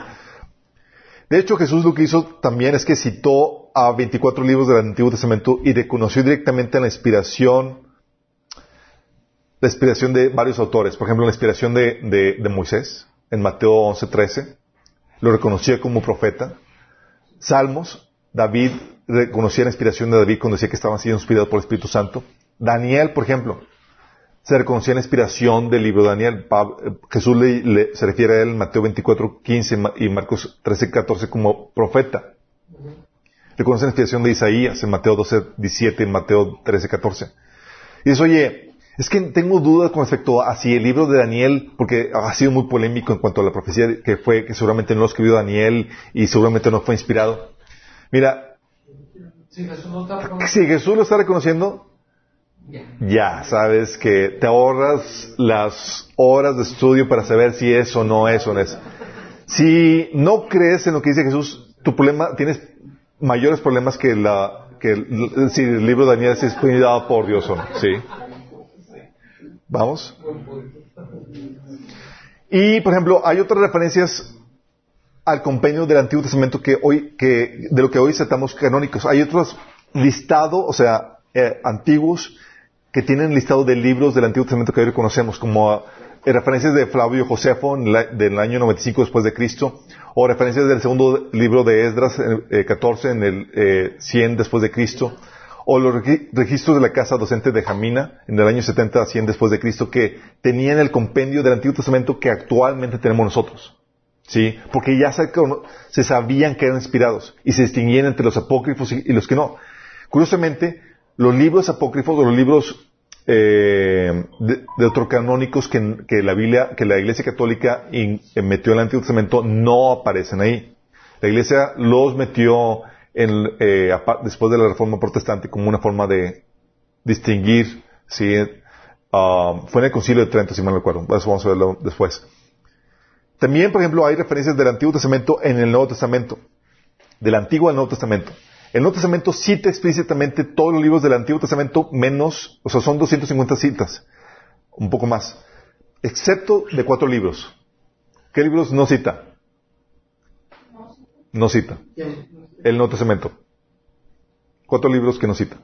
De hecho, Jesús lo que hizo también es que citó a 24 libros del Antiguo Testamento y reconoció directamente la inspiración, la inspiración de varios autores. Por ejemplo, la inspiración de, de- Moisés, en Mateo 11:13, lo reconocía como profeta. Salmos, David reconocía la inspiración de David cuando decía que estaba siendo inspirado por el Espíritu Santo. Daniel, por ejemplo, se reconocía la inspiración del libro de Daniel. Eh, Jesús le- le- se refiere a él en Mateo 24, 15 ma- y Marcos 13, 14 como profeta. Reconoce la inspiración de Isaías en Mateo 12, 17 y Mateo 13, 14. Y dice, oye, es que tengo dudas con respecto a si el libro de Daniel, porque ha sido muy polémico en cuanto a la profecía que fue, que seguramente no lo escribió Daniel y seguramente no fue inspirado. Mira, Si Jesús no está si Jesús lo está reconociendo, ya. sabes que te ahorras las horas de estudio para saber si es o no es o no es. Si no crees en lo que dice Jesús, tu problema, tienes mayores problemas que la, que el- si el libro de Daniel es inspirado por Dios o no. Sí. Vamos. Y, por ejemplo, hay otras referencias al compendio del Antiguo Testamento que hoy, que, de lo que hoy tratamos canónicos. Hay otros listados, o sea, eh, antiguos, que tienen listado de libros del Antiguo Testamento que hoy conocemos, como eh, referencias de Flavio Josefo del año 95 después de Cristo, o referencias del segundo libro de Esdras, eh, 14 en el eh, 100 después de Cristo, o los regi- registros de la casa docente de Jamina en el año 70 a 100 después de Cristo, que tenían el compendio del Antiguo Testamento que actualmente tenemos nosotros. ¿Sí? Porque ya se, sabían que eran inspirados y se distinguían entre los apócrifos y los que no. Curiosamente, los libros apócrifos o los libros eh, de, deuterocanónicos que, que la Biblia, que la Iglesia Católica eh, metió en el Antiguo Testamento no aparecen ahí. La iglesia los metió en, eh, después de la reforma protestante como una forma de distinguir, ¿sí? Ah, fue en el concilio de Trento, si mal no recuerdo. Eso vamos a verlo después. También, por ejemplo, hay referencias del Antiguo Testamento en el Nuevo Testamento. Del Antiguo al Nuevo Testamento. El Nuevo Testamento cita explícitamente todos los libros del Antiguo Testamento menos, o sea, son 250 citas. Un poco más. Excepto de cuatro libros. ¿Qué libros no cita? No cita. El Nuevo Testamento. Cuatro libros que no cita.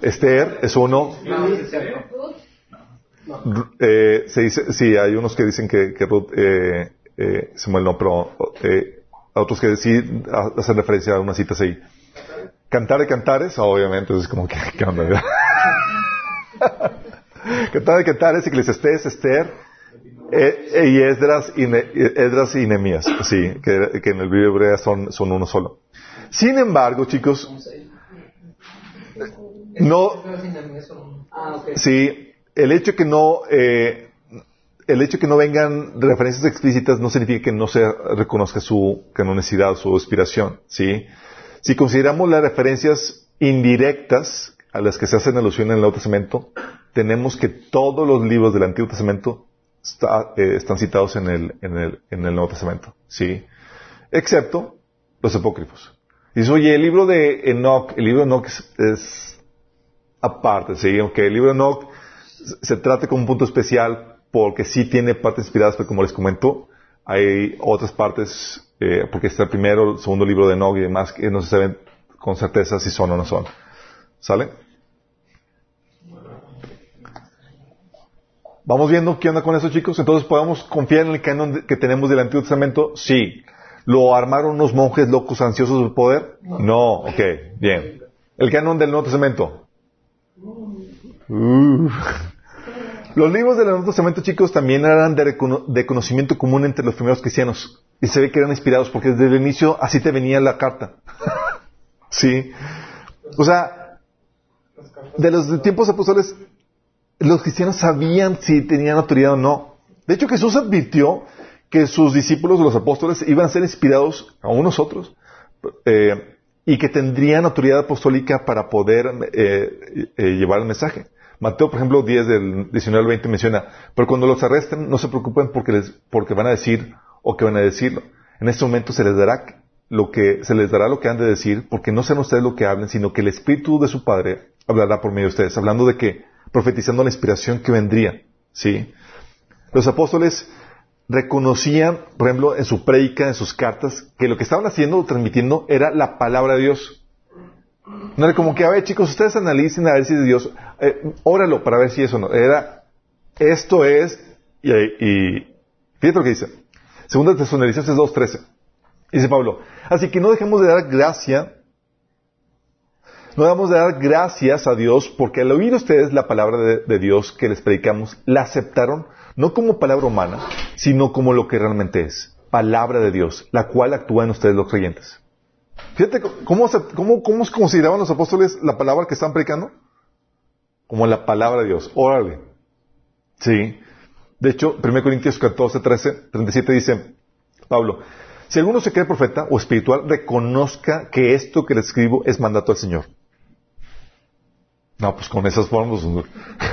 Esther es uno. Eh, se dice, sí, hay unos que dicen que, que Ruth eh, eh, no, pero eh, otros que sí hacen referencia a unas citas ahí. Cantar de cantares, obviamente, es como que, ¿qué onda? Cantar de cantares, Eclesiastés, Esther, eh, y Esdras y, Esdras y Nehemías, sí, que, que en el libro hebreo son, son uno solo. Sin embargo, chicos, no, sí, el hecho que no, eh, el hecho que no vengan referencias explícitas no significa que no se reconozca su canonicidad, su inspiración, sí. Si consideramos las referencias indirectas a las que se hacen alusión en el Nuevo Testamento, tenemos que todos los libros del Antiguo Testamento eh, están citados en el, en, el, en el Nuevo Testamento, sí, excepto los apócrifos. Dice, oye, el libro de Enoch, el libro de Enoch es, aparte, ¿sí? Aunque el libro de Enoch se trate como un punto especial porque sí tiene partes inspiradas, pero como les comento, hay otras partes, eh, porque está el primero, el segundo libro de Enoch y demás, que no se saben con certeza si son o no son. ¿Sale? ¿Vamos viendo qué onda con eso, chicos? Entonces, ¿podemos confiar en el canon que tenemos del Antiguo Testamento? Sí. ¿Lo armaron unos monjes locos ansiosos de poder? No. Ok, bien. ¿El canon del Nuevo Testamento? Los libros del Nuevo Testamento, chicos, también eran de, conocimiento común entre los primeros cristianos. Y se ve que eran inspirados porque desde el inicio así te venía la carta. sí. O sea, de los tiempos apóstoles, los cristianos sabían si tenían autoridad o no. De hecho, Jesús advirtió que sus discípulos, los apóstoles, iban a ser inspirados a unos otros eh, y que tendrían autoridad apostólica para poder eh, eh, llevar el mensaje. Mateo, por ejemplo, 10 del 19 al 20 menciona, pero cuando los arresten no se preocupen porque, les, porque van a decir o que van a decirlo. En este momento se les dará lo que, se les dará lo que han de decir, porque no sean ustedes lo que hablen, sino que el Espíritu de su Padre hablará por medio de ustedes, hablando de que, profetizando la inspiración que vendría, ¿sí? Los apóstoles reconocían, por ejemplo, en su prédica, en sus cartas, que lo que estaban haciendo o transmitiendo era la palabra de Dios. No como que, a ver, chicos, ustedes analicen a ver si Dios, eh, óralo para ver si eso no. Era, esto es, y, y fíjate lo que dice. Segunda Tesalonicenses 2.13. Dice Pablo, así que no dejemos de dar gracia, no debemos de dar gracias a Dios porque al oír ustedes la palabra de Dios que les predicamos, la aceptaron no como palabra humana, sino como lo que realmente es, palabra de Dios, la cual actúa en ustedes los creyentes. Fíjate cómo, cómo, cómo consideraban los apóstoles la palabra que están predicando. Como la palabra de Dios. Órale. Sí. De hecho, 1 Corintios 14, 13, 37 dice, Pablo, si alguno se cree profeta o espiritual, reconozca que esto que le escribo es mandato del Señor. No, pues con esas formas,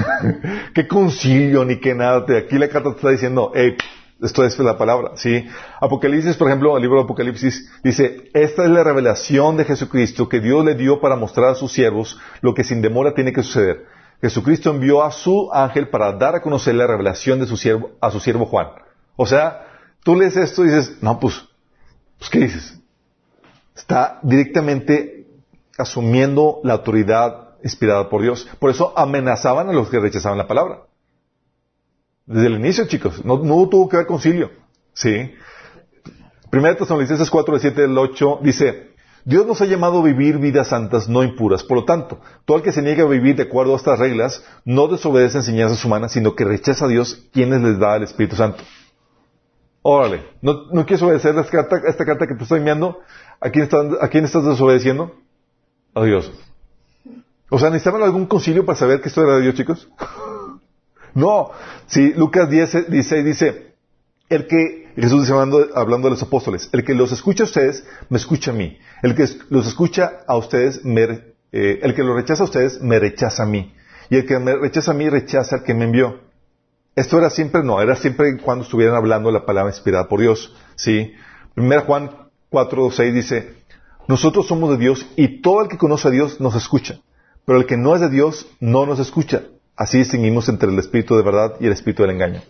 qué concilio ni qué nada. Aquí la carta te está diciendo, hey, esto es la palabra, ¿sí? Apocalipsis, por ejemplo, el libro de Apocalipsis dice, esta es la revelación de Jesucristo que Dios le dio para mostrar a sus siervos lo que sin demora tiene que suceder. Jesucristo envió a su ángel para dar a conocer la revelación de su siervo, a su siervo Juan. O sea, tú lees esto y dices, no, pues, pues, ¿qué dices? Está directamente asumiendo la autoridad inspirada por Dios. Por eso amenazaban a los que rechazaban la palabra. Desde el inicio, chicos, no, tuvo que haber concilio. ¿Sí? Primera Tesalonicenses 4, del 7 al 8 dice, Dios nos ha llamado a vivir vidas santas, no impuras. Por lo tanto, todo el que se niegue a vivir de acuerdo a estas reglas no desobedece enseñanzas humanas, sino que rechaza a Dios, quienes les da el Espíritu Santo. Órale, ¿no, no quieres obedecer esta carta, que te estoy enviando? ¿A quién, ¿A quién estás desobedeciendo? A Dios. O sea, ¿necesitaban algún concilio para saber que esto era de Dios, chicos? No. Si Lucas 10, 16 dice, el que, Jesús dice hablando, hablando los apóstoles, el que los escucha a ustedes, me escucha a mí. El que los escucha a ustedes, me, eh, el que los rechaza a ustedes, me rechaza a mí. Y el que me rechaza a mí, rechaza al que me envió. Esto era siempre, no, era siempre cuando estuvieran hablando la palabra inspirada por Dios. ¿sí? Primera Juan 4, 6 dice, nosotros somos de Dios y todo el que conoce a Dios nos escucha, pero el que no es de Dios no nos escucha. Así distinguimos entre el espíritu de verdad y el espíritu del engaño.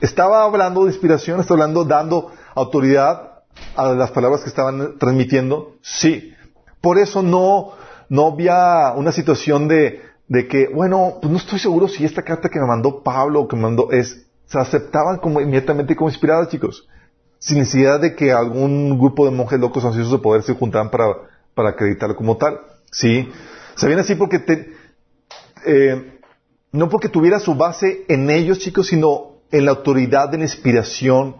Estaba hablando de inspiración, estaba hablando, dando autoridad a las palabras que estaban transmitiendo. Sí. Por eso no, no había una situación de, de que, bueno, pues no estoy seguro si esta carta que me mandó Pablo o que me mandó es, se aceptaban como inmediatamente como inspiradas, chicos. Sin necesidad de que algún grupo de monjes locos ansiosos de poder se juntaran para, para acreditarlo como tal. Sí. Sabían así porque te, eh, no porque tuviera su base en ellos, chicos, sino en la autoridad de la inspiración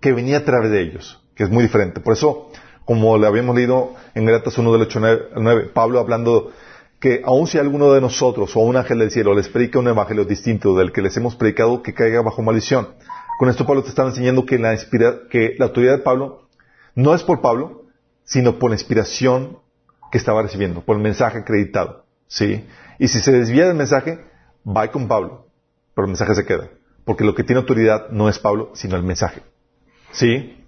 que venía a través de ellos, que es muy diferente. Por eso, como le habíamos leído en Gratas 1 del 8 al 9, Pablo hablando que aun si alguno de nosotros o un ángel del cielo les predica un evangelio distinto del que les hemos predicado, que caiga bajo maldición. Con esto Pablo te estaba enseñando que la, que la autoridad de Pablo no es por Pablo, sino por la inspiración que estaba recibiendo, por el mensaje acreditado. ¿sí? Y si se desvía del mensaje, va con Pablo, pero el mensaje se queda. Porque lo que tiene autoridad no es Pablo, sino el mensaje. ¿Sí?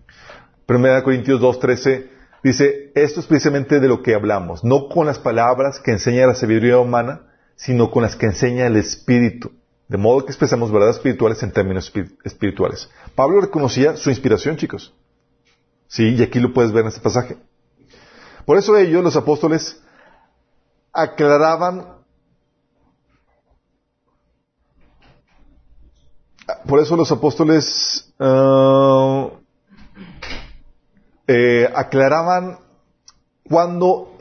Primera Corintios 2.13 dice, esto es precisamente de lo que hablamos, no con las palabras que enseña la sabiduría humana, sino con las que enseña el Espíritu. De modo que expresamos verdades espirituales en términos espirituales. Pablo reconocía su inspiración, chicos. Sí, y aquí lo puedes ver en este pasaje. Por eso ellos, los apóstoles, aclaraban por eso los apóstoles uh, eh, aclaraban cuando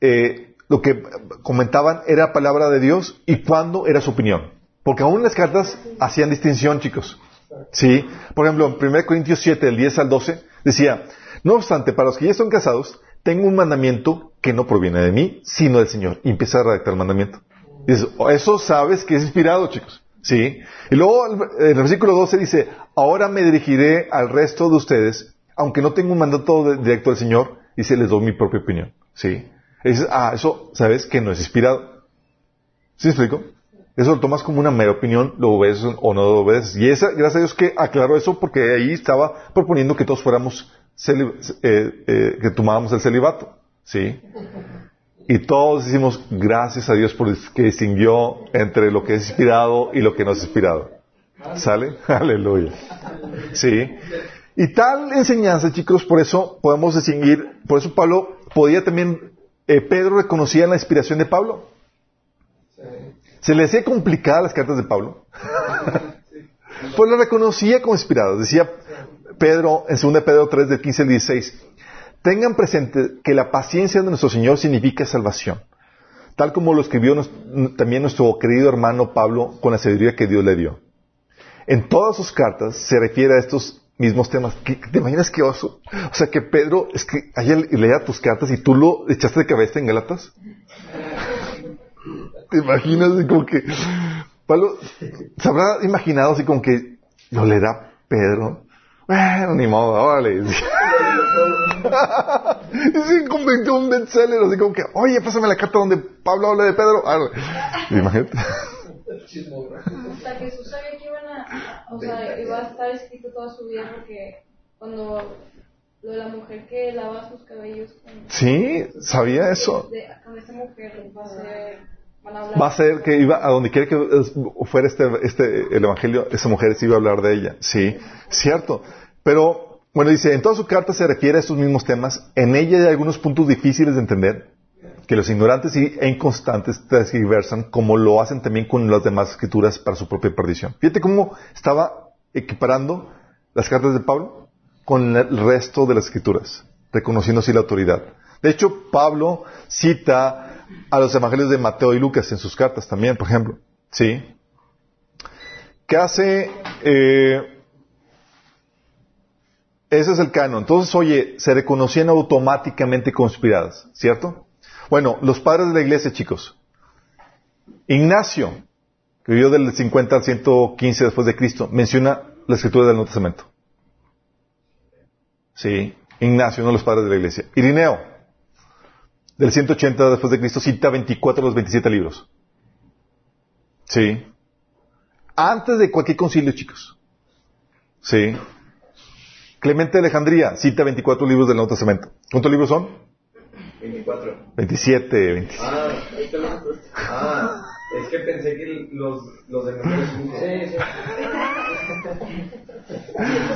eh, lo que comentaban era palabra de Dios y cuando era su opinión. Porque aún las cartas hacían distinción, chicos. ¿Sí? Por ejemplo, en 1 Corintios 7, del 10 al 12, decía, no obstante, para los que ya están casados, tengo un mandamiento que no proviene de mí, sino del Señor. Y empieza a redactar el mandamiento. dices, oh, eso sabes que es inspirado, chicos. ¿Sí? Y luego en el versículo 12 dice, ahora me dirigiré al resto de ustedes, aunque no tengo un mandato directo del Señor, dice, les doy mi propia opinión. ¿Sí? Y dices, ah, eso, ¿sabes? Que no es inspirado. ¿Sí me explico? Eso lo tomas como una mera opinión, lo ves o no lo ves. Y esa, gracias a Dios que aclaró eso porque ahí estaba proponiendo que todos fuéramos, eh, eh, que tomáramos el celibato. ¿Sí? Y todos decimos gracias a Dios por que distinguió entre lo que es inspirado y lo que no es inspirado. ¿Sale? Aleluya. Sí. Y tal enseñanza, chicos, por eso podemos distinguir, por eso Pablo podía también, eh, Pedro reconocía la inspiración de Pablo. Se le hacía complicadas las cartas de Pablo. pues lo reconocía como inspirado. Decía Pedro en 2 Pedro 3 del 15 al 16, Tengan presente que la paciencia de nuestro Señor significa salvación, tal como lo escribió también nuestro querido hermano Pablo con la sabiduría que Dios le dio. En todas sus cartas se refiere a estos mismos temas. ¿Te imaginas qué oso? O sea, que Pedro es que ayer leía tus cartas y tú lo echaste de cabeza en Galatas. ¿Te imaginas? Como que Pablo se habrá imaginado así como que lo leerá Pedro. Bueno, ni modo, órale. y se convirtió en un bestseller, así como que, oye, pásame la carta donde Pablo habla de Pedro. Ah, imagínate. Hasta Jesús sabía que iban a, o sea, iba a estar escrito toda su vida porque cuando lo de la mujer que lava sus cabellos. sí, sabía eso. con esa mujer va a ser va a ser que iba a donde quiera que fuera este, este, el evangelio, esa mujer se iba a hablar de ella. Sí, cierto. Pero, bueno, dice, en toda su carta se refiere a estos mismos temas. En ella hay algunos puntos difíciles de entender, que los ignorantes e inconstantes transversan, como lo hacen también con las demás escrituras para su propia perdición. Fíjate cómo estaba equiparando las cartas de Pablo con el resto de las escrituras, reconociendo así la autoridad. De hecho, Pablo cita a los evangelios de Mateo y Lucas en sus cartas también, por ejemplo. ¿Sí? ¿Qué hace? Eh, ese es el canon. Entonces, oye, se reconocían automáticamente conspiradas, ¿cierto? Bueno, los padres de la iglesia, chicos. Ignacio, que vivió del 50 al 115 después de Cristo, menciona la escritura del Nuevo Testamento. Sí. Ignacio, uno de los padres de la iglesia. Irineo, del 180 después de Cristo, cita 24 de los 27 libros. Sí. Antes de cualquier concilio, chicos. Sí. Clemente de Alejandría cita 24 libros del Nuevo Testamento. ¿Cuántos libros son? 24. 27, 27. Ah, ah, es que pensé que los, los de memoria son Sí, sí.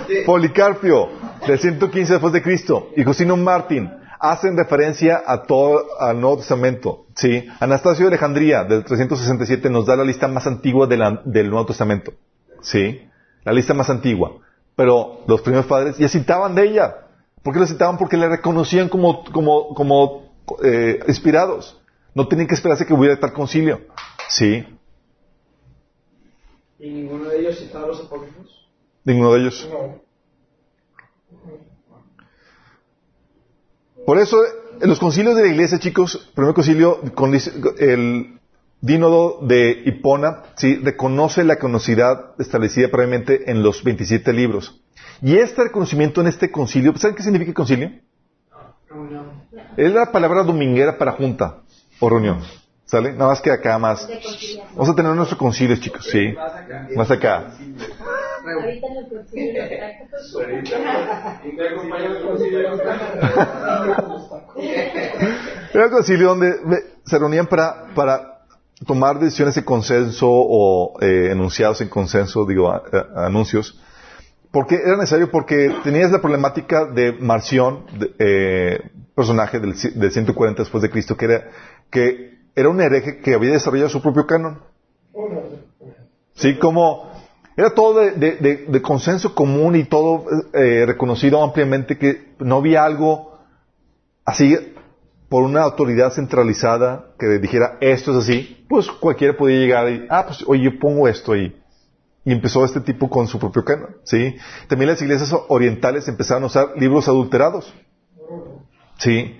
Este- Policarpio, del 115 después de Cristo, y Justino Martín hacen referencia a todo al Nuevo Testamento. Sí. Anastasio de Alejandría, del 367, nos da la lista más antigua de la- del Nuevo Testamento. Sí. La lista más antigua. Pero los primeros padres ya citaban de ella. ¿Por qué la citaban? Porque la reconocían como, como, como eh, inspirados. No tenían que esperarse que hubiera tal concilio. Sí. ¿Y ninguno de ellos citaba los apócrifos? Ninguno de ellos. No. Por eso, en los concilios de la iglesia, chicos, primer concilio, con el dínodo de Hipona, sí, reconoce la canosidad establecida previamente en los 27 libros. Y este reconocimiento en este concilio, ¿saben qué significa concilio? Reunión. Es la palabra dominguera para junta o reunión. ¿Sale? Nada más que acá más. Vamos a tener nuestros concilios, chicos, sí. Más acá. Era un concilio donde se reunían para, para tomar decisiones en consenso o eh, enunciados en consenso, digo, a- a- anuncios. Porque era necesario porque tenías la problemática de Marción, de- eh, personaje del, del 140 después de Cristo, que era, que era un hereje que había desarrollado su propio canon. Sí, como era todo de, consenso común y todo eh, reconocido ampliamente que no había algo así por una autoridad centralizada que dijera esto es así, pues cualquiera podía llegar y, ah, pues oye, yo pongo esto ahí. Y empezó este tipo con su propio canon, ¿sí? También las iglesias orientales empezaron a usar libros adulterados, ¿sí?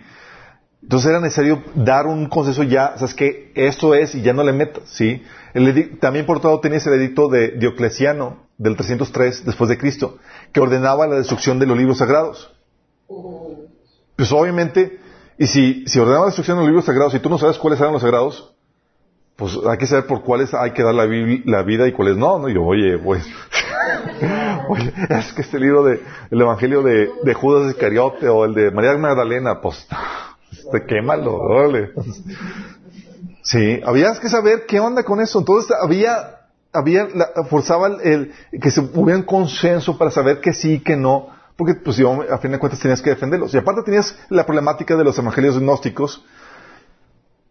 Entonces era necesario dar un consenso ya, sabes que esto es y ya no le metas, ¿sí? El edi- también por otro lado tenías el edicto de Diocleciano del 303 después de Cristo, que ordenaba la destrucción de los libros sagrados. Pues obviamente, y si, si ordenaba la destrucción de los libros sagrados y tú no sabes cuáles eran los sagrados, pues hay que saber por cuáles hay que dar la, vi- la vida y cuáles no, ¿no? Y yo, oye, pues, oye, es que este libro de, el Evangelio de, de Judas Iscariote o el de María Magdalena, pues, te quémalo, órale. Sí, había que saber qué onda con eso. Entonces había, había, la- forzaba el, que se hubiera un consenso para saber que sí que no, porque pues yo, a fin de cuentas tenías que defenderlos. Y aparte tenías la problemática de los evangelios gnósticos.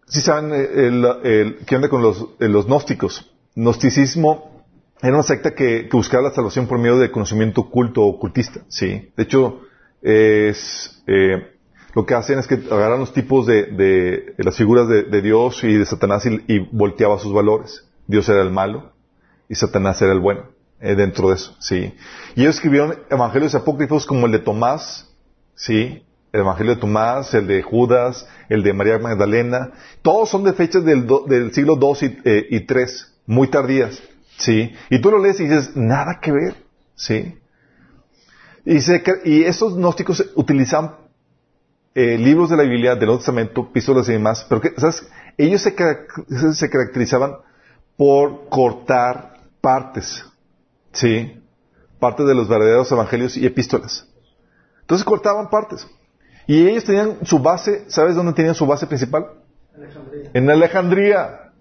Si saben eh, qué onda con los, eh, los gnósticos. Gnosticismo era una secta que, buscaba la salvación por medio del conocimiento oculto o ocultista. Sí. De hecho, es, eh, lo que hacen es que agarran los tipos de, las figuras de, Dios y de Satanás y, y volteaba sus valores. Dios era el malo y Satanás era el bueno eh, dentro de eso, sí. Y ellos escribieron evangelios apócrifos como el de Tomás, sí, el evangelio de Tomás, el de Judas, el de María Magdalena, todos son de fechas del, do- del siglo II y, eh, muy tardías, sí. Y tú lo lees y dices, nada que ver, sí. Y, se y esos gnósticos utilizaban eh, libros de la Biblia, del Nuevo Testamento, epístolas y demás, pero que, ¿sabes? Ellos se caracterizaban por cortar partes, ¿sí? Partes de los verdaderos evangelios y epístolas. Entonces cortaban partes. Y ellos tenían su base, ¿sabes dónde tenían su base principal? Alejandría. En Alejandría.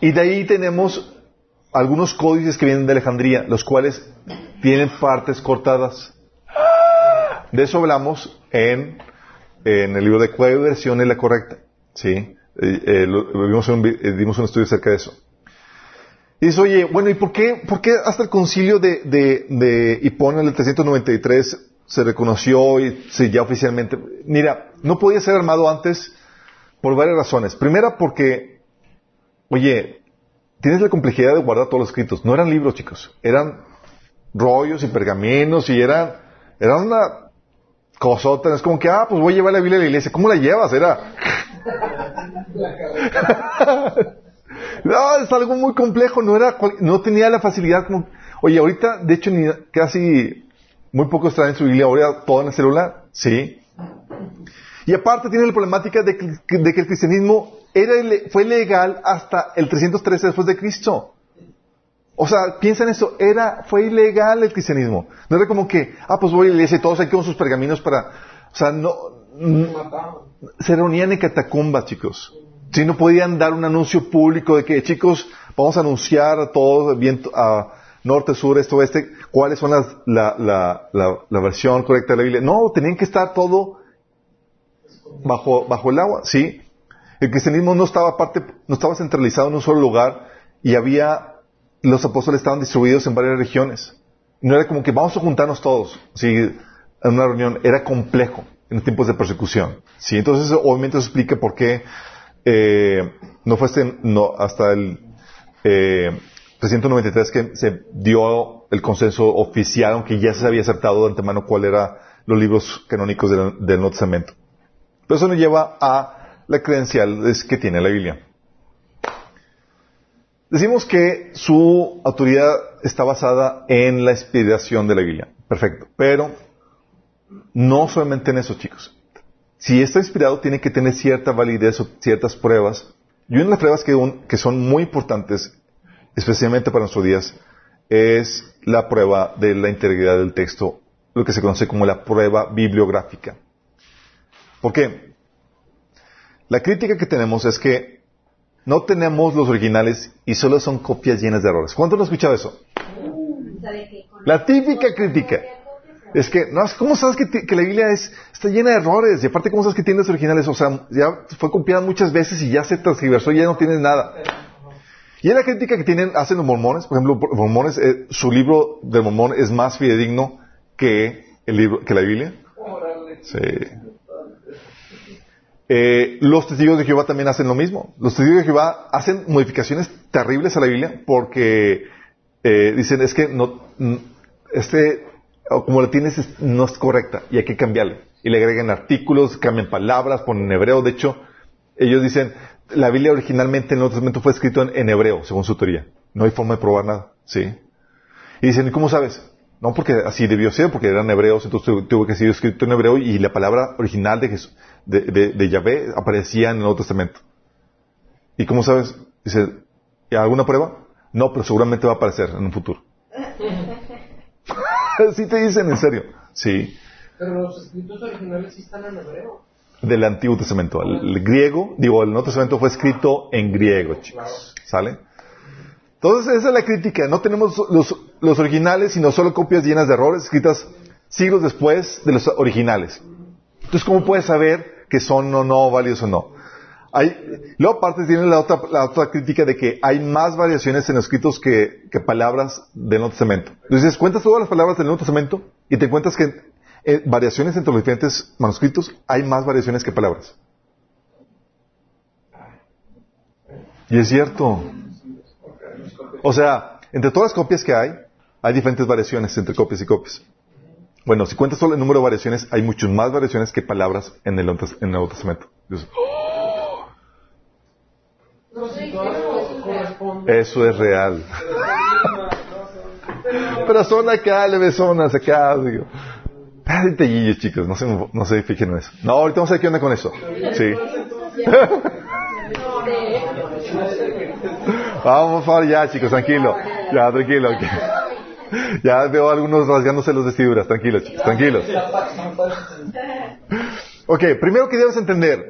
Y de ahí tenemos algunos códices que vienen de Alejandría, los cuales tienen partes cortadas. De eso hablamos en, en el libro de cuál versión es la correcta. ¿Sí? Eh, eh, lo- un eh, dimos un estudio acerca de eso. Y dice, oye, bueno, ¿y por qué, por qué hasta el concilio de, de, de Hipona en el 393 se reconoció y se ya oficialmente? Mira, no podía ser armado antes por varias razones. Primera, porque, oye, tienes la complejidad de guardar todos los escritos. No eran libros, chicos. Eran rollos y pergaminos y eran, eran una cosota. Es como que, ah, pues voy a llevar la Biblia a la iglesia. ¿Cómo la llevas? Era, no, es algo muy complejo, no era, no tenía la facilidad como, Oye, ahorita, de hecho, ni, casi muy pocos traen su Biblia ahora todo en el celular. Sí. Y aparte tiene la problemática de que, de que el cristianismo era, fue legal hasta el 313 después de Cristo. O sea, piensa en eso, era, fue ilegal el cristianismo. No era como que, ah, pues voy a la iglesia todos aquí con sus pergaminos para, o sea, no, se reunían en catacumbas, chicos. Si no podían dar un anuncio público de que, chicos, vamos a anunciar a todos, viento, a norte, sur, este, oeste, cuáles son las, la, la, la, la, versión correcta de la Biblia. No, tenían que estar todo bajo, bajo el agua, ¿sí? El cristianismo no estaba aparte, no estaba centralizado en un solo lugar y había, los apóstoles estaban distribuidos en varias regiones. No era como que vamos a juntarnos todos, ¿sí? En una reunión. Era complejo en tiempos de persecución, ¿sí? Entonces, obviamente eso explica por qué eh, no fue hasta el eh, 393 que se dio el consenso oficial, aunque ya se había aceptado de antemano cuáles eran los libros canónicos del, del Nuevo Testamento. Pero eso nos lleva a la credencial que tiene la Biblia. Decimos que su autoridad está basada en la inspiración de la Biblia. Perfecto. Pero no solamente en eso, chicos si está inspirado, tiene que tener cierta validez o ciertas pruebas. Y una de las pruebas que, son muy importantes, especialmente para nuestros días, es la prueba de la integridad del texto, lo que se conoce como la prueba bibliográfica. ¿Por qué? La crítica que tenemos es que no tenemos los originales y solo son copias llenas de errores. ¿Cuánto han escuchado eso? La típica crítica. Es que, no, ¿cómo sabes que, la Biblia es, está llena de errores? Y aparte, ¿cómo sabes que tiene originales? O sea, ya fue copiada muchas veces y ya se transgiversó y ya no tiene nada. Y es la crítica que tienen, hacen los mormones. Por ejemplo, los mormones, eh, su libro del mormón es más fidedigno que el libro, que la Biblia. Sí. Eh, los testigos de Jehová también hacen lo mismo. Los testigos de Jehová hacen modificaciones terribles a la Biblia porque eh, dicen es que no, este como la tienes no es correcta y hay que cambiarle. Y le agregan artículos, cambian palabras, ponen hebreo. De hecho, ellos dicen, la Biblia originalmente en el Nuevo Testamento fue escrito en, hebreo, según su teoría. No hay forma de probar nada. ¿Sí? Y dicen, ¿y cómo sabes? No, porque así debió ser, porque eran hebreos, entonces tuvo que ser escrito en hebreo y la palabra original de, Jesús, de, de, Yahvé aparecía en el Nuevo Testamento. ¿Y cómo sabes? Dice, ¿alguna prueba? No, pero seguramente va a aparecer en un futuro. sí te dicen en serio. Sí. Pero los escritos originales sí están en hebreo. Del Antiguo Testamento. El, griego, digo, el Nuevo Testamento fue escrito en griego, chicos. ¿Sale? Entonces, esa es la crítica. No tenemos los, los originales, sino solo copias llenas de errores escritas siglos después de los originales. Entonces, ¿cómo puedes saber que son o no válidos o no? Hay, luego aparte tiene la otra, crítica de que hay más variaciones en los escritos que, palabras del Nuevo Testamento. Entonces cuentas todas las palabras del Nuevo Testamento y te encuentras que eh, variaciones entre los diferentes manuscritos hay más variaciones que palabras. Y es cierto. O sea, entre todas las copias que hay, hay diferentes variaciones entre copias y copias. Bueno, si cuentas solo el número de variaciones, hay muchas más variaciones que palabras en el, en el Nuevo Testamento. Eso es real. Pero son acá, levesonas, acá, digo. Detalles, chicos, no se, no se fijen en eso. No, ahorita vamos a ver qué onda con eso. Sí. vamos, por favor, ya, chicos, tranquilo. Ya, tranquilo. Ya veo a algunos rasgándose las vestiduras. Tranquilos, chicos, tranquilos. Ok, primero que debes entender,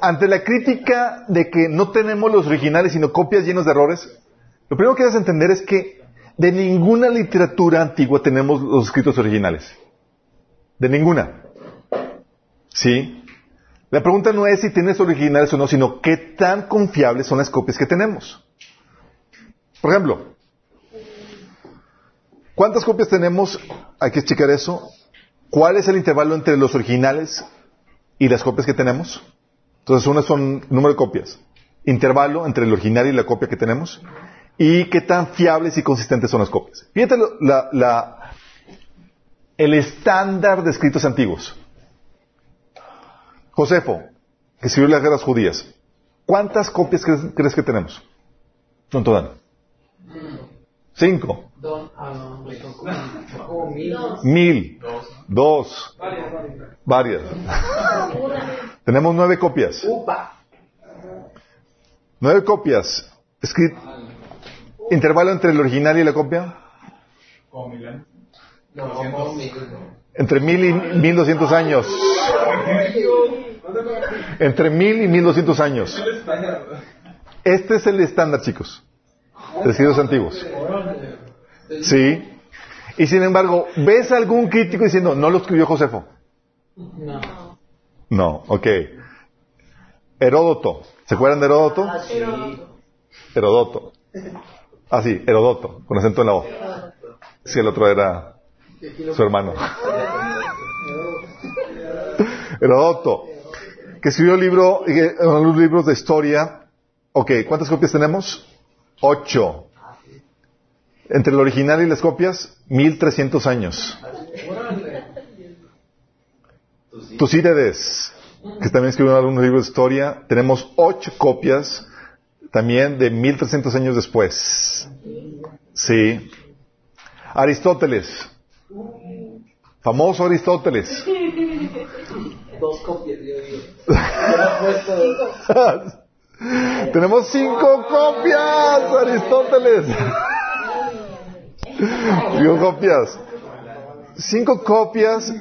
ante la crítica de que no tenemos los originales sino copias llenas de errores, lo primero que debes entender es que de ninguna literatura antigua tenemos los escritos originales. De ninguna. ¿Sí? La pregunta no es si tienes originales o no, sino qué tan confiables son las copias que tenemos. Por ejemplo, ¿cuántas copias tenemos? Hay que checar eso. ¿Cuál es el intervalo entre los originales y las copias que tenemos? Entonces, una son número de copias. Intervalo entre el original y la copia que tenemos. Y qué tan fiables y consistentes son las copias. Fíjate el estándar de escritos antiguos. Josefo, que escribió las guerras judías. ¿Cuántas copias crees, que tenemos? No todas. Cinco. Mil. Dos. Varias. Tenemos nueve copias. Nueve copias. Escrit- ¿Intervalo entre el original y la copia? Entre mil y mil doscientos años. Entre mil y mil doscientos años. Este es el estándar, chicos. Escritos antiguos. Sí. Y sin embargo, ¿ves algún crítico diciendo, no lo escribió Josefo? No. No, ok. Heródoto. ¿Se acuerdan de Heródoto? Herodoto. Ah, sí, Herodoto, con acento en la O. Sí, el otro era su hermano. Herodoto, que escribió libro, eh, unos libros de historia. Ok, ¿cuántas copias tenemos? Ocho. Entre el original y las copias, 1300 años. Tucídides, que también escribió algunos libros de historia, tenemos ocho copias también de 1300 años después. Sí. Aristóteles, famoso Aristóteles. Dos copias, yo digo. Tenemos cinco copias, Aristóteles. Cinco copias. Cinco copias.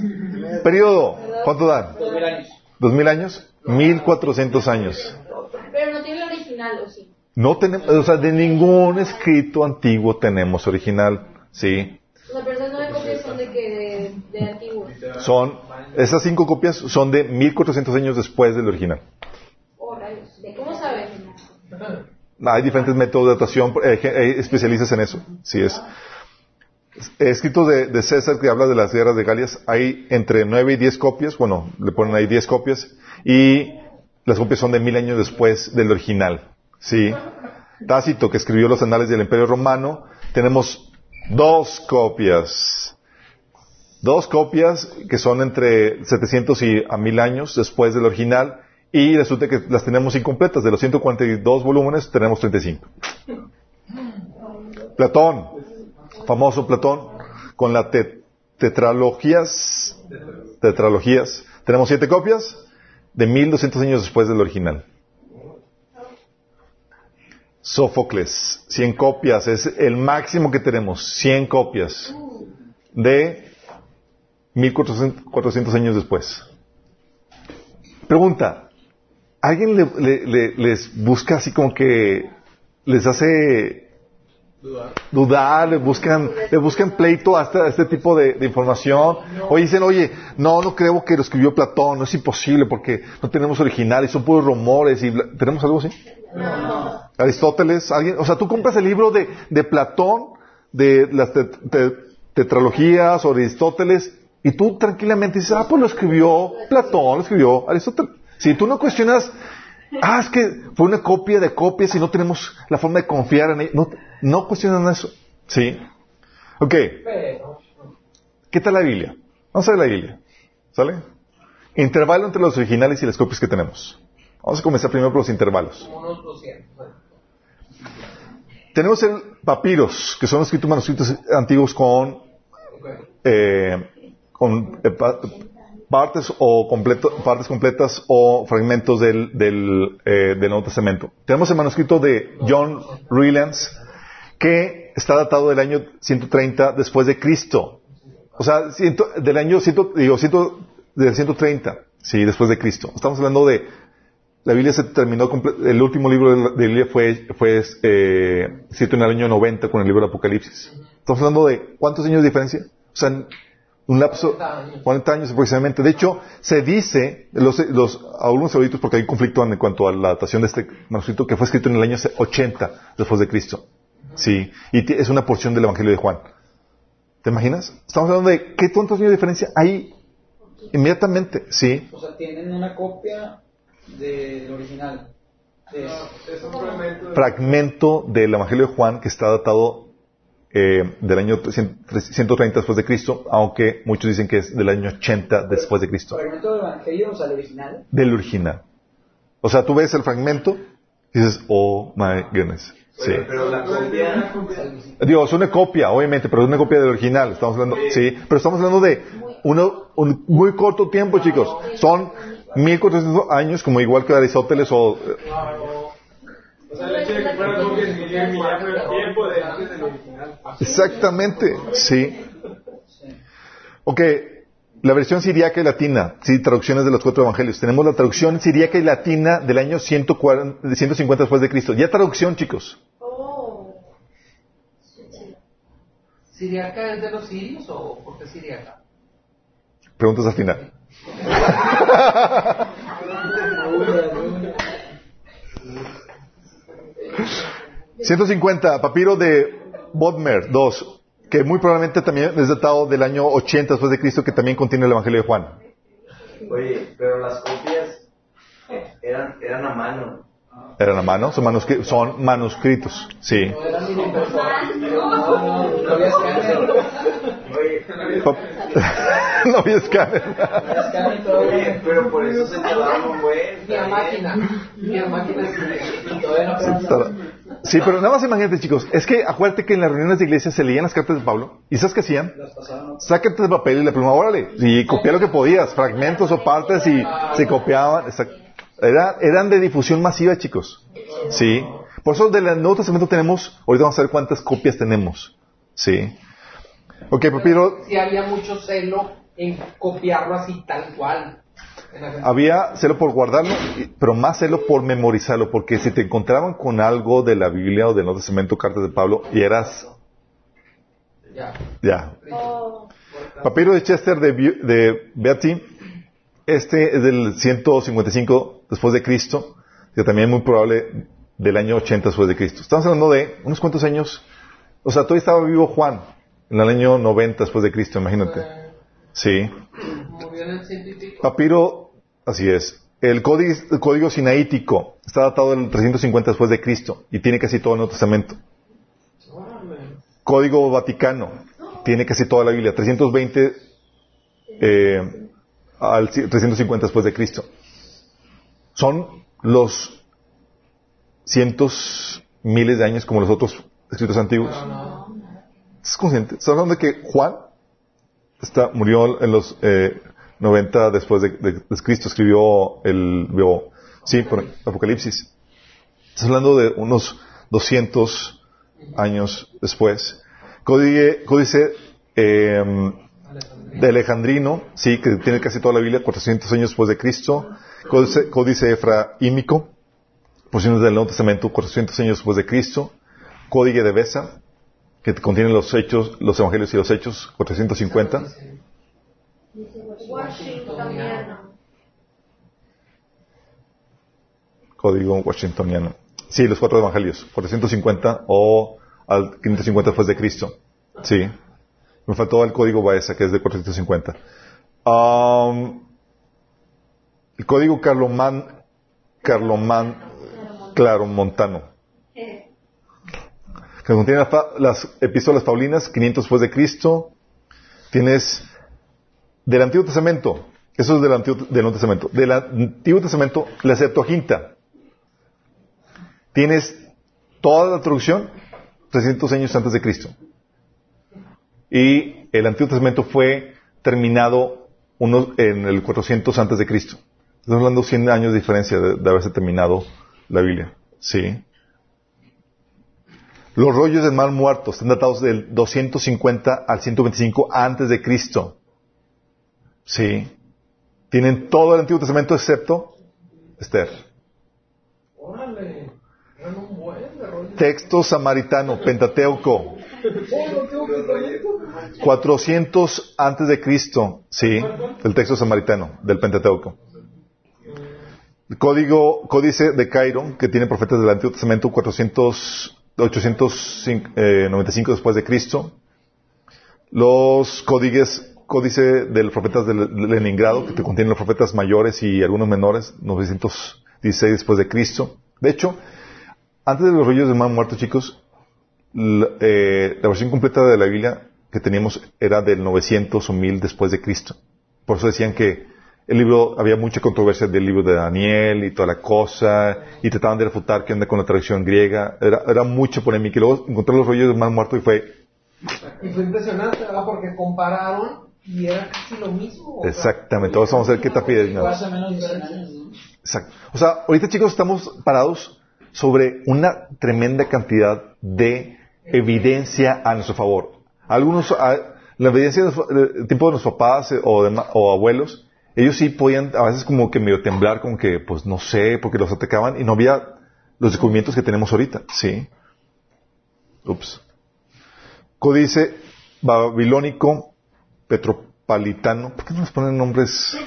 Periodo. ¿Cuánto dan? Dos mil años. ¿Dos mil años? Mil cuatrocientos años. Pero no tiene el original, ¿o sí? No tenemos, o sea, de ningún escrito antiguo tenemos original, ¿sí? Pero esas nueve copias son de que de, de antiguos. Son, esas cinco copias son de 1400 años después del original. Oh, rayos. ¿Cómo sabes? Hay diferentes métodos de datación, eh, hay especialistas en eso, sí es. Escritos de, de César que habla de las guerras de Galias, hay entre 9 y 10 copias, bueno, le ponen ahí 10 copias, y las copias son de mil años después del original, sí. Tácito, que escribió los anales del Imperio Romano, tenemos dos copias. Dos copias que son entre 700 y a 1000 años después del original, y resulta que las tenemos incompletas. De los 142 volúmenes tenemos 35. Platón, famoso Platón, con la te- tetralogías, tetralogías, tenemos siete copias de 1200 años después del original. Sófocles, 100 copias, es el máximo que tenemos, 100 copias de 1400 años después. Pregunta, ¿alguien le- le- le- les busca así como que les hace dudar, le buscan, le buscan pleito a este, este tipo de, de información? O dicen, oye, no, no creo que lo escribió Platón, no es imposible porque no tenemos original y son puros rumores y ¿tenemos algo así? Aristóteles, alguien, o sea, tú compras el libro de, de Platón, de las te- te- tetralogías o de Aristóteles, y tú tranquilamente dices, ah, pues lo escribió Platón, lo escribió Aristóteles. Si tú no cuestionas, ah, es que fue una copia de copias y no tenemos la forma de confiar en ella, no, cuestionan eso. ¿Sí? Ok. ¿qué tal la Biblia? Vamos a ver la Biblia. ¿Sale? Intervalo entre los originales y las copias que tenemos. Vamos a comenzar primero por los intervalos. Como unos 200. bueno. Tenemos el papiros, que son escritos manuscritos antiguos con, eh, con eh, partes o completo- partes completas o fragmentos del, del, eh, del Nuevo Testamento. Tenemos el manuscrito de John Rylands, que está datado del año 130 después de Cristo. O sea, ciento- del año ciento- digo, ciento- del 130, sí, después de Cristo. Estamos hablando de la Biblia se terminó, el último libro de la de Biblia fue, fue eh, en el año 90 con el libro del Apocalipsis. Estamos hablando de cuántos años de diferencia? O sea, un lapso, 40 años. 40 años aproximadamente. De hecho, se dice, los, los algunos eruditos, porque hay conflicto en cuanto a la datación de este manuscrito, que fue escrito en el año 80 después de Cristo. Sí, y es una porción del Evangelio de Juan. ¿Te imaginas? Estamos hablando de qué cuántos años de diferencia hay inmediatamente, sí. O sea, tienen una copia del original. De- fragmento del Evangelio de Juan que está datado eh, del año 130 después de Cristo, aunque muchos dicen que es del año 80 después de Cristo, Fragmento del Evangelio, o sea, el original. del original. O sea, tú ves el fragmento y dices, oh my goodness. Sí. Oye, pero la copia, Dios, una copia, obviamente, pero es una copia del original. Estamos hablando, sí, pero estamos hablando de uno, un muy corto tiempo, chicos. Son 1400 años, como igual que Aristóteles o... O sea, el hecho de que fuera copia significa que ya fue el tiempo de antes del original. Exactamente, sí. Ok, la versión siríaca y latina, sí, traducciones de los cuatro evangelios. Tenemos la traducción siríaca y latina del año 140, 150 después de Cristo. Ya traducción, chicos. Oh. ¿Siriaca es de los sirios o por qué siriaca? Preguntas al final. 150, papiro de Bodmer 2, que muy probablemente también es datado del año 80 después de Cristo, que también contiene el Evangelio de Juan. oye, pero las copias eh, eran, eran a mano. ¿Eran a mano? Son, manuscri- son manuscritos, sí. No había escáner. Pero por eso se tardaron buen. Ni a máquina. Ni a máquina Sí, pero nada más imagínate, chicos. Es que acuérdate que en las reuniones de iglesia se leían las cartas de Pablo. ¿Y sabes qué hacían? Sácate de papel y la pluma, órale. Y copia lo que podías, fragmentos o partes y se copiaban. Exact- Era- eran de difusión masiva, chicos. Sí. Por eso del Nuevo Testamento tenemos, ahorita vamos a ver cuántas copias tenemos. Sí. Ok, papiro, Sí había mucho celo en copiarlo así tal cual. Había celo por guardarlo, pero más celo por memorizarlo, porque si te encontraban con algo de la Biblia o del Nuevo Testamento, cartas de Pablo, y eras, Ya. ya, Oh. Papiro de Chester de, de Beatty, este es del 155 después de Cristo, que también es muy probable del año 80 después de Cristo. Estamos hablando de unos cuantos años, o sea, todavía estaba vivo Juan, en el año 90 después de Cristo, imagínate. Sí. En. Papiro, así es. El código, el código sinaítico está datado del 350 después de Cristo y tiene casi todo el Nuevo Testamento. Código Vaticano tiene casi toda la Biblia, 320 eh, al ci- 350 después de Cristo. Son los cientos, miles de años como los otros escritos antiguos. ¿Estás consciente? ¿Estás hablando de que Juan está, murió en los eh, 90 después de, de- Cristo? Escribió el, sí, por Apocalipsis. Estás hablando de unos 200 años después. Códice, códice eh, de Alejandrino, sí, que tiene casi toda la Biblia, 400 años después de Cristo. Códice, códice efraímico, porciones del Nuevo Testamento, 400 años después de Cristo. Códice de Besa, que contiene los hechos, los evangelios y los hechos, 450. Washingtoniano. Código washingtoniano. Sí, los cuatro evangelios, 450 o al 550 después de Cristo. Sí. Me faltó el código Baeza, que es de 450. Am, el código Carloman, Carloman, Claromontano, que contiene las epístolas paulinas, 500 después de Cristo. Tienes del Antiguo Testamento, eso es del Antiguo, del Nuevo Testamento. Del Antiguo Testamento, la Septuaginta. Tienes toda la traducción 300 años antes de Cristo. Y el Antiguo Testamento fue terminado unos, en el 400 antes de Cristo. Estamos hablando de 100 años de diferencia de, de haberse terminado la Biblia. Sí. Los rollos del mar muerto están datados del 250 al 125 antes de Cristo. Sí. Tienen todo el Antiguo Testamento excepto Esther. Órale. Texto samaritano, Pentateuco. 400 antes de Cristo, sí, el texto samaritano del Pentateuco. El código, códice de Cairo, que tiene profetas del Antiguo Testamento, 400, 895 después de Cristo. Los códices, códice de los profetas de Leningrado, que te contienen los profetas mayores y algunos menores, 916 después de Cristo. De hecho, antes de los rollos del mar muerto, chicos, la, eh, la versión completa de la Biblia que teníamos era del 900 o 1000 después de Cristo. Por eso decían que el libro, había mucha controversia del libro de Daniel y toda la cosa, y trataban de refutar qué onda con la tradición griega, era, era mucha polémica, y luego encontré los rollos de más muerto y fue, Y fue impresionante, ¿verdad? Porque compararon y era casi lo mismo. exactamente, ahora vamos a ver qué está pidiendo. Fue hace menos de 100 años, ¿no? Exacto. O sea, ahorita chicos estamos parados sobre una tremenda cantidad de evidencia a nuestro favor. Algunos, a- la evidencia del tiempo de nuestros papás eh, o, de o abuelos, ellos sí podían a veces como que medio temblar, como que, pues no sé, porque los atacaban y no había los descubrimientos que tenemos ahorita, ¿sí? Ups. Códice babilónico petropalitano. ¿Por qué no nos ponen nombres?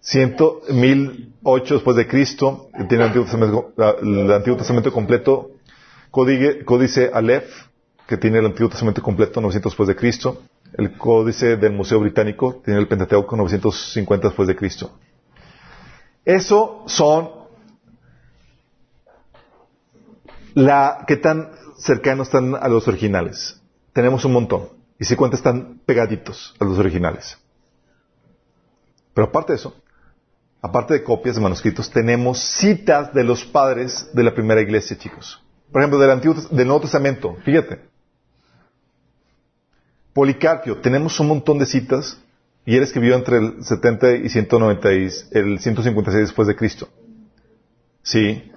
Ciento, mil ocho después de Cristo, tiene el Antiguo Testamento, el Antiguo Testamento completo. Códice, códice Aleph, que tiene el Antiguo Testamento completo, 900 después de Cristo. El códice del Museo Británico tiene el Pentateuco, 950 después de Cristo. Eso son la, qué tan cercanos están a los originales. Tenemos un montón. Y si cuenta están pegaditos a los originales. Pero aparte de eso, aparte de copias de manuscritos, tenemos citas de los padres de la primera iglesia, chicos. Por ejemplo, del, Antiguo, del Nuevo Testamento, fíjate. Policarpio, tenemos un montón de citas y él escribió entre el 70 y 190 y el 156 después de Cristo. Sí.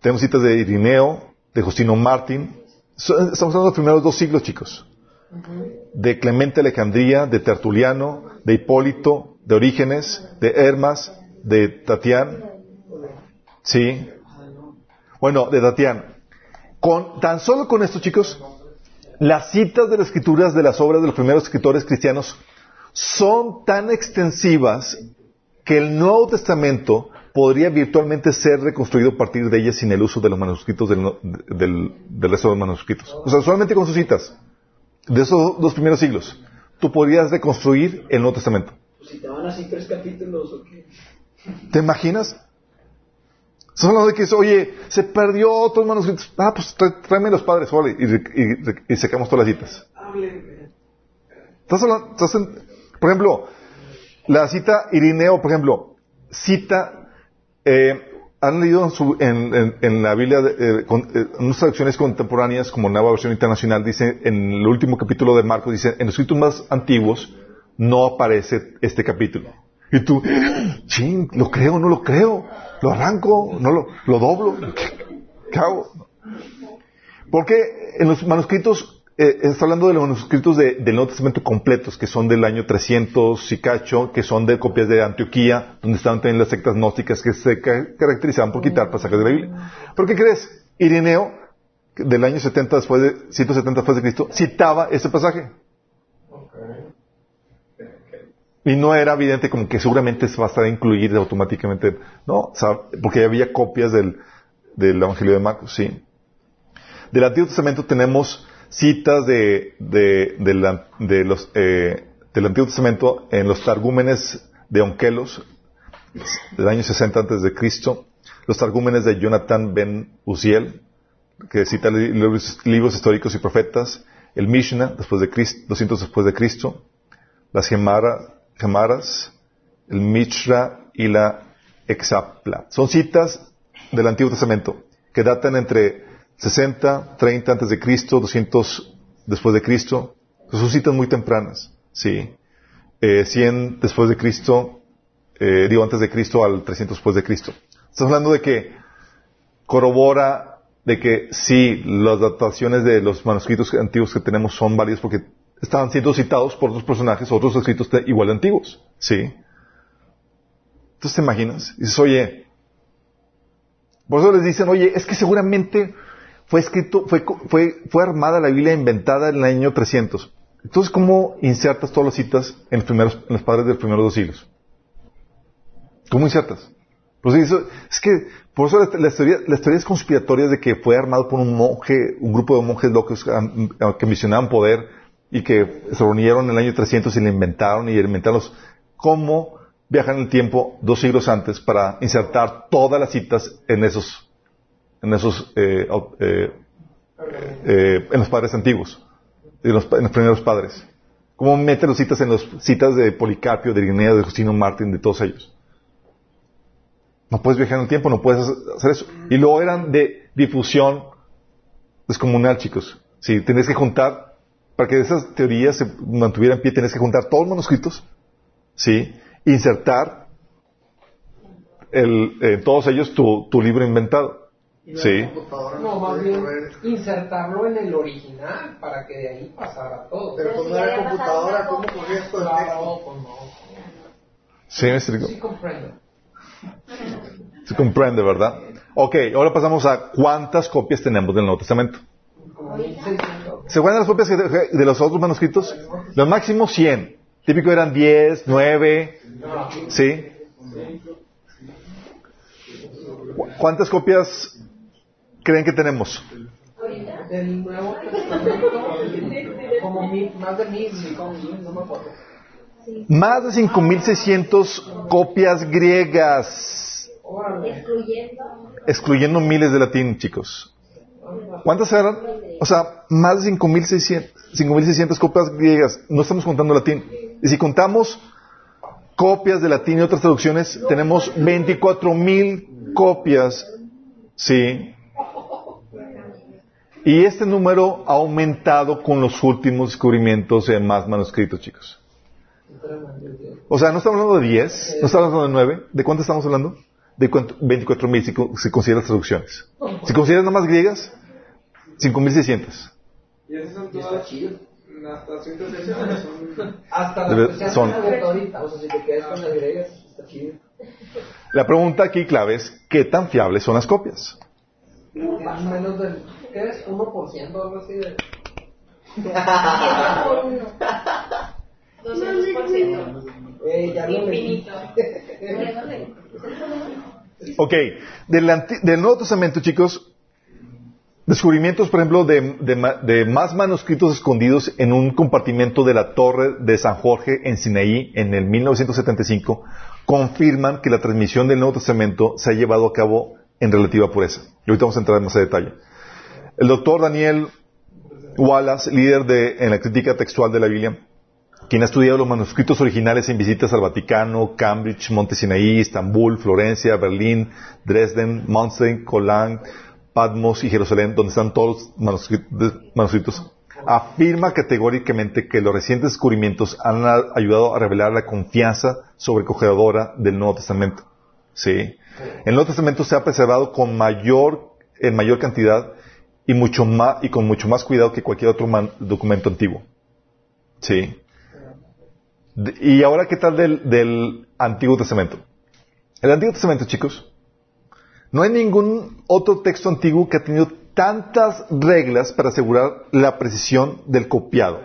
Tenemos citas de Irineo, de Justino Martín. Estamos hablando de los primeros dos siglos, chicos. De Clemente Alejandría, de Tertuliano, de Hipólito, de Orígenes, de Hermas, de Tatián. Sí. Bueno, de Tatián. Con, tan solo con esto, chicos, las citas de las escrituras de las obras de los primeros escritores cristianos son tan extensivas que el Nuevo Testamento podría virtualmente ser reconstruido a partir de ellas sin el uso de los manuscritos del, del, del resto de los manuscritos. O sea, solamente con sus citas de esos dos primeros siglos, tú podrías reconstruir el Nuevo Testamento. Pues si te van así tres capítulos o qué. ¿Te imaginas? Estás hablando de que, es, oye, se perdió otros manuscritos. Ah, pues trá- tráeme los padres, órale, y, y- sacamos todas las citas. Estás hablando, estás por ejemplo, la cita Irineo, por ejemplo, cita, eh, han leído en, su- en- en- la Biblia, eh, con, eh, unas traducciones contemporáneas, como Nueva Versión Internacional, dice, en el último capítulo de Marcos, dice, en los escritos más antiguos no aparece este capítulo. Y tú, ching, lo creo, no lo creo, lo arranco, no lo, lo doblo, ¿qué, hago? Porque en los manuscritos, eh, está hablando de los manuscritos de- del Nuevo Testamento completos, que son del año 300 y cacho, que son de copias de Antioquía, donde estaban también las sectas gnósticas que se ca- caracterizaban por quitar pasajes de la Biblia. ¿Pero qué crees? Irineo, del año 70 después de, 170 después de Cristo, citaba ese pasaje. Y no era evidente como que seguramente se va a estar incluido automáticamente. No, o sea, porque había copias del, del Evangelio de Marcos, sí. Del Antiguo Testamento tenemos citas de, de, de eh, del Antiguo Testamento en los Targúmenes de Onkelos, del año 60 antes de Cristo, los Targúmenes de Jonathan ben Uziel, que cita li- libros, libros históricos y profetas, el Mishnah, después de Cristo, 200 después de Cristo, las Gemara- Gemaras, el Mishra y la Exapla. Son citas del Antiguo Testamento que datan entre 60, 30 antes de Cristo, 200 después de Cristo. Son citas muy tempranas, sí. Eh, 100 después de Cristo, eh, digo antes de Cristo al 300 después de Cristo. Estamos hablando de que corrobora de que sí, las dataciones de los manuscritos antiguos que tenemos son válidos porque estaban siendo citados por otros personajes, otros escritos igual de antiguos. ¿Sí? Entonces te imaginas, dices, oye, por eso les dicen, oye, es que seguramente fue escrito, fue, fue, fue armada la Biblia inventada en el año 300. Entonces, ¿cómo insertas todas las citas en los primeros, en los padres de los primeros dos siglos? ¿Cómo insertas? Pues eso, es que, por eso las, las teorías, las teorías conspiratorias de que fue armado por un monje, un grupo de monjes locos que misionaban poder y que se reunieron en el año 300 y le inventaron y inventaron cómo viajan en el tiempo dos siglos antes para insertar todas las citas en esos, en esos, eh, eh, eh, en los padres antiguos, en los, primeros padres. ¿Cómo mete los citas en las citas de Policarpio, de Irineo, de Justino Martín, de todos ellos? No puedes viajar en el tiempo, no puedes hacer eso. Y luego eran de difusión descomunal, chicos. Sí, tenés que juntar, para que esas teorías se mantuvieran en pie, tenés que juntar todos los manuscritos, ¿sí? Insertar el, en todos ellos tu, tu libro inventado. La Sí. No, no más bien correr. insertarlo en el original para que de ahí pasara todo. Pero Pero como si ya era había pasado computadora, ¿cómo texto? Pues no. Sí, me explico. Sí comprendo. Se comprende, ¿verdad? Ok, ahora pasamos a cuántas copias tenemos del Nuevo Testamento. Como 1600. ¿Se acuerdan las copias de, los otros manuscritos? Los máximos 100. Típico eran 10, 9, ¿sí? ¿Cu- ¿Cuántas copias creen que tenemos? Del Nuevo Testamento, como mil, más de mil, no me acuerdo. Más de 5.600 copias griegas, excluyendo miles de latín, chicos. ¿Cuántas eran? O sea, más de 5.600 5.600 copias griegas. No estamos contando latín. Y si contamos copias de latín y otras traducciones, tenemos 24.000 copias. Sí. Y este número ha aumentado con los últimos descubrimientos de más manuscritos, chicos. O sea, no estamos hablando de 10, no estamos hablando de 9. ¿De cuánto estamos hablando? De cuánto- 24.000 si, si consideras traducciones. Si consideras nada más griegas, 5.600. Y esas son Y está todas chido. hasta 160 son. Hasta las son- ahorita. O sea, si te quedas con las griegas, está chido. La pregunta aquí clave es, ¿qué tan fiables son las copias? Más o menos del, ¿qué es? 1% algo así de... por uno. 200%. Eh, ya lo leí. Infinito. Ok, del, anti- del Nuevo Testamento, chicos, descubrimientos, por ejemplo, de, de más manuscritos escondidos en un compartimento de la Torre de San Jorge en Sinaí en el 1975, confirman que la transmisión del Nuevo Testamento se ha llevado a cabo en relativa pureza. Y ahorita vamos a entrar en más detalle. El doctor Daniel Wallace, líder de, en la crítica textual de la Biblia, quien ha estudiado los manuscritos originales en visitas al Vaticano, Cambridge, Monte Sinaí, Estambul, Florencia, Berlín, Dresden, Münster, Cologne, Patmos y Jerusalén, donde están todos los manuscritos, afirma categóricamente que los recientes descubrimientos han ayudado a revelar la confianza sobrecogedora del Nuevo Testamento. Sí. El Nuevo Testamento se ha preservado con mayor, en mayor cantidad y mucho más, y con mucho más cuidado que cualquier otro documento antiguo. Sí. Y ahora, ¿qué tal del, del Antiguo Testamento? El Antiguo Testamento, chicos, no hay ningún otro texto antiguo que ha tenido tantas reglas para asegurar la precisión del copiado.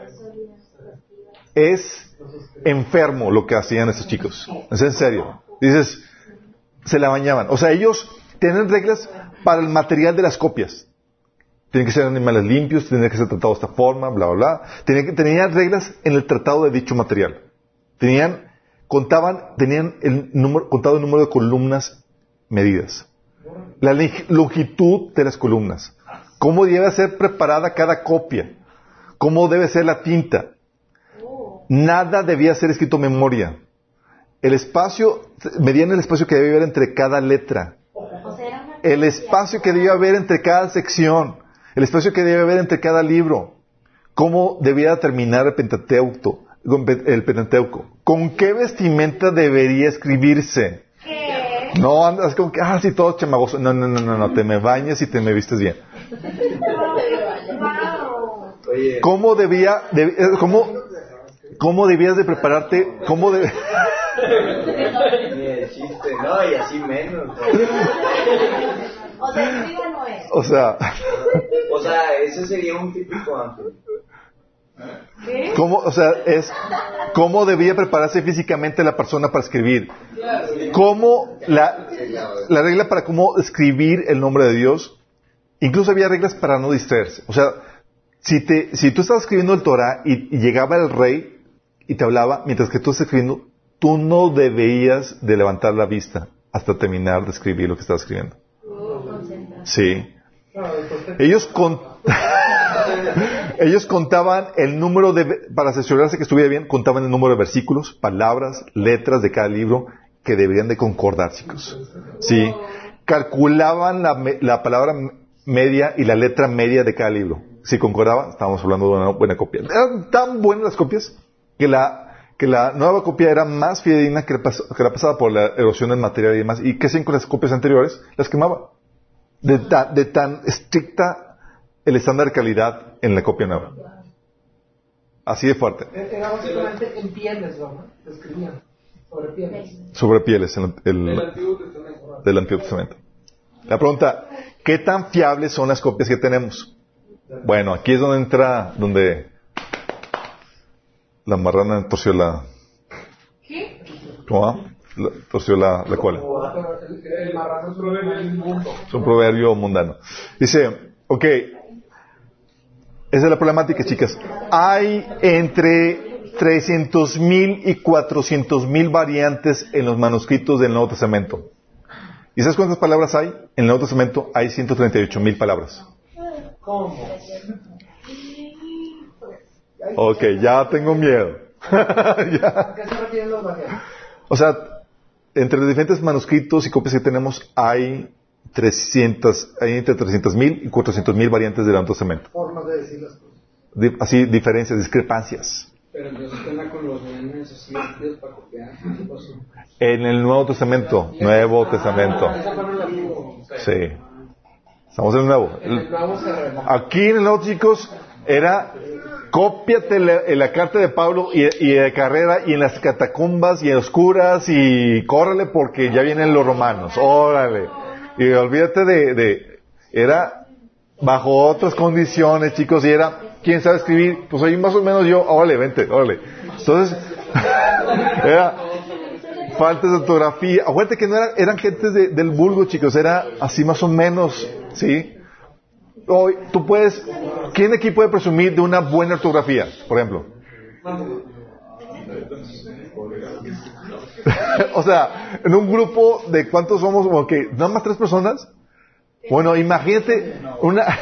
Es enfermo lo que hacían estos chicos. Es en serio. Dices, se la bañaban. O sea, ellos tienen reglas para el material de las copias. Tienen que ser animales limpios, tienen que ser tratados de esta forma, bla, bla, bla. Tenían, tenían reglas en el tratado de dicho material. Tenían, contaban, tenían el número, contado el número de columnas medidas. La longitud de las columnas. Cómo debe ser preparada cada copia. Cómo debe ser la tinta. Nada debía ser escrito en memoria. El espacio, medían el espacio que debía haber entre cada letra. El espacio que debía haber entre cada sección. El espacio que debía haber entre cada libro. Cómo debía terminar el Pentateuco. El Pentateuco. ¿Con qué vestimenta debería escribirse? No andas como que, ah, sí, todo chamagoso. No, no, no, no, no, te me bañas y te me vistes bien. ¿Cómo debía, de- eh, cómo, cómo debías de prepararte, cómo de, chiste, no, y así menos. O sea, escriba no es. o sea, O sea, ese sería un típico ángel. ¿Qué? cómo, o sea, es, cómo debía prepararse físicamente la persona para escribir. Cómo la, la regla para cómo escribir el nombre de Dios, incluso había reglas para no distraerse. O sea, si te, si tú estabas escribiendo el Torah y, y llegaba el rey y te hablaba, mientras que tú estás escribiendo, tú no debías de levantar la vista hasta terminar de escribir lo que estabas escribiendo. Sí. Después te- Ellos con... Ellos contaban el número de, para asegurarse que estuviera bien, contaban el número de versículos, palabras, letras de cada libro que deberían de concordar, chicos. Sí. Calculaban la, la palabra media y la letra media de cada libro. Si concordaba, estábamos hablando de una buena copia. Eran tan buenas las copias que la, que la nueva copia era más fidedigna que la, pas- que la pasada por la erosión del material y demás. ¿Y hacían con las copias anteriores? Las quemaban. De, de tan estricta el estándar de calidad en la copia nueva. Así de fuerte. Era básicamente en pieles, ¿no? Escribían. Sobre pieles. Sobre pieles el- El Antiguo Testamento. del Antiguo Testamento. La pregunta, ¿qué tan fiables son las copias que tenemos? Bueno, aquí es donde entra, donde la marrana torció la... ¿Qué? ¿Cómo va? La- torció la, la cola. El, el marrano es un mundo. Es un proverbio mundano. Dice, ok, esa es la problemática, chicas. Hay entre 300.000 y 400.000 variantes en los manuscritos del Nuevo Testamento. ¿Y sabes cuántas palabras hay? En el Nuevo Testamento hay 138.000 palabras. ¿Cómo? Ok, ya tengo miedo. O sea, entre los diferentes manuscritos y copias que tenemos hay 300, hay entre 300.000 y 400.000 variantes del Nuevo Testamento. Formas de decir las cosas. Di- así, diferencias, discrepancias. Pero entonces tema con los nenes así para copiar. En el Nuevo Testamento, Nuevo Testamento. Antiguo. Sí. Estamos en el Nuevo. Aquí en el Nuevo, chicos, era cópiate la, en la carta de Pablo y, y de carrera y en las catacumbas y en los curas y córrele porque ya vienen los romanos. Órale. Y olvídate de, era bajo otras condiciones, chicos, y era, ¿quién sabe escribir? Pues ahí más o menos yo, órale, vente, órale. Entonces, era faltas de ortografía. Acuérdate que no eran, eran gentes de- del vulgo, chicos, era así más o menos, ¿sí? Hoy, tú puedes, ¿quién aquí puede presumir de una buena ortografía, por ejemplo? o sea, en un grupo de cuántos somos, como que nada más tres personas. Bueno, imagínate una.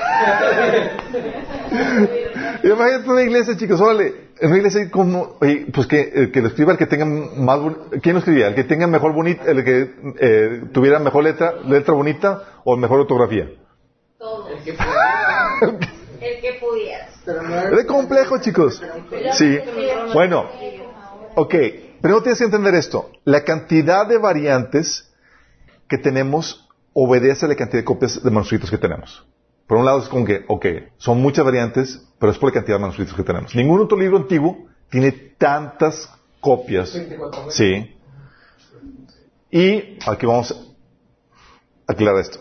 imagínate una iglesia, chicos, órale. En una iglesia como, oye, pues que, el que lo escriba el que tenga más, boni- ¿quién lo escribía? El que tenga mejor bonita, el que eh, tuviera mejor letra, letra bonita o mejor ortografía. Todos. El que fue- El que pudieras. Pero no era- Es complejo, chicos. Sí. Bueno, ok. Primero tienes que entender esto. La cantidad de variantes que tenemos obedece a la cantidad de copias de manuscritos que tenemos. Por un lado es como que, ok, son muchas variantes, pero es por la cantidad de manuscritos que tenemos. Ningún otro libro antiguo tiene tantas copias. 24.000. Sí. Y aquí vamos a aclarar esto.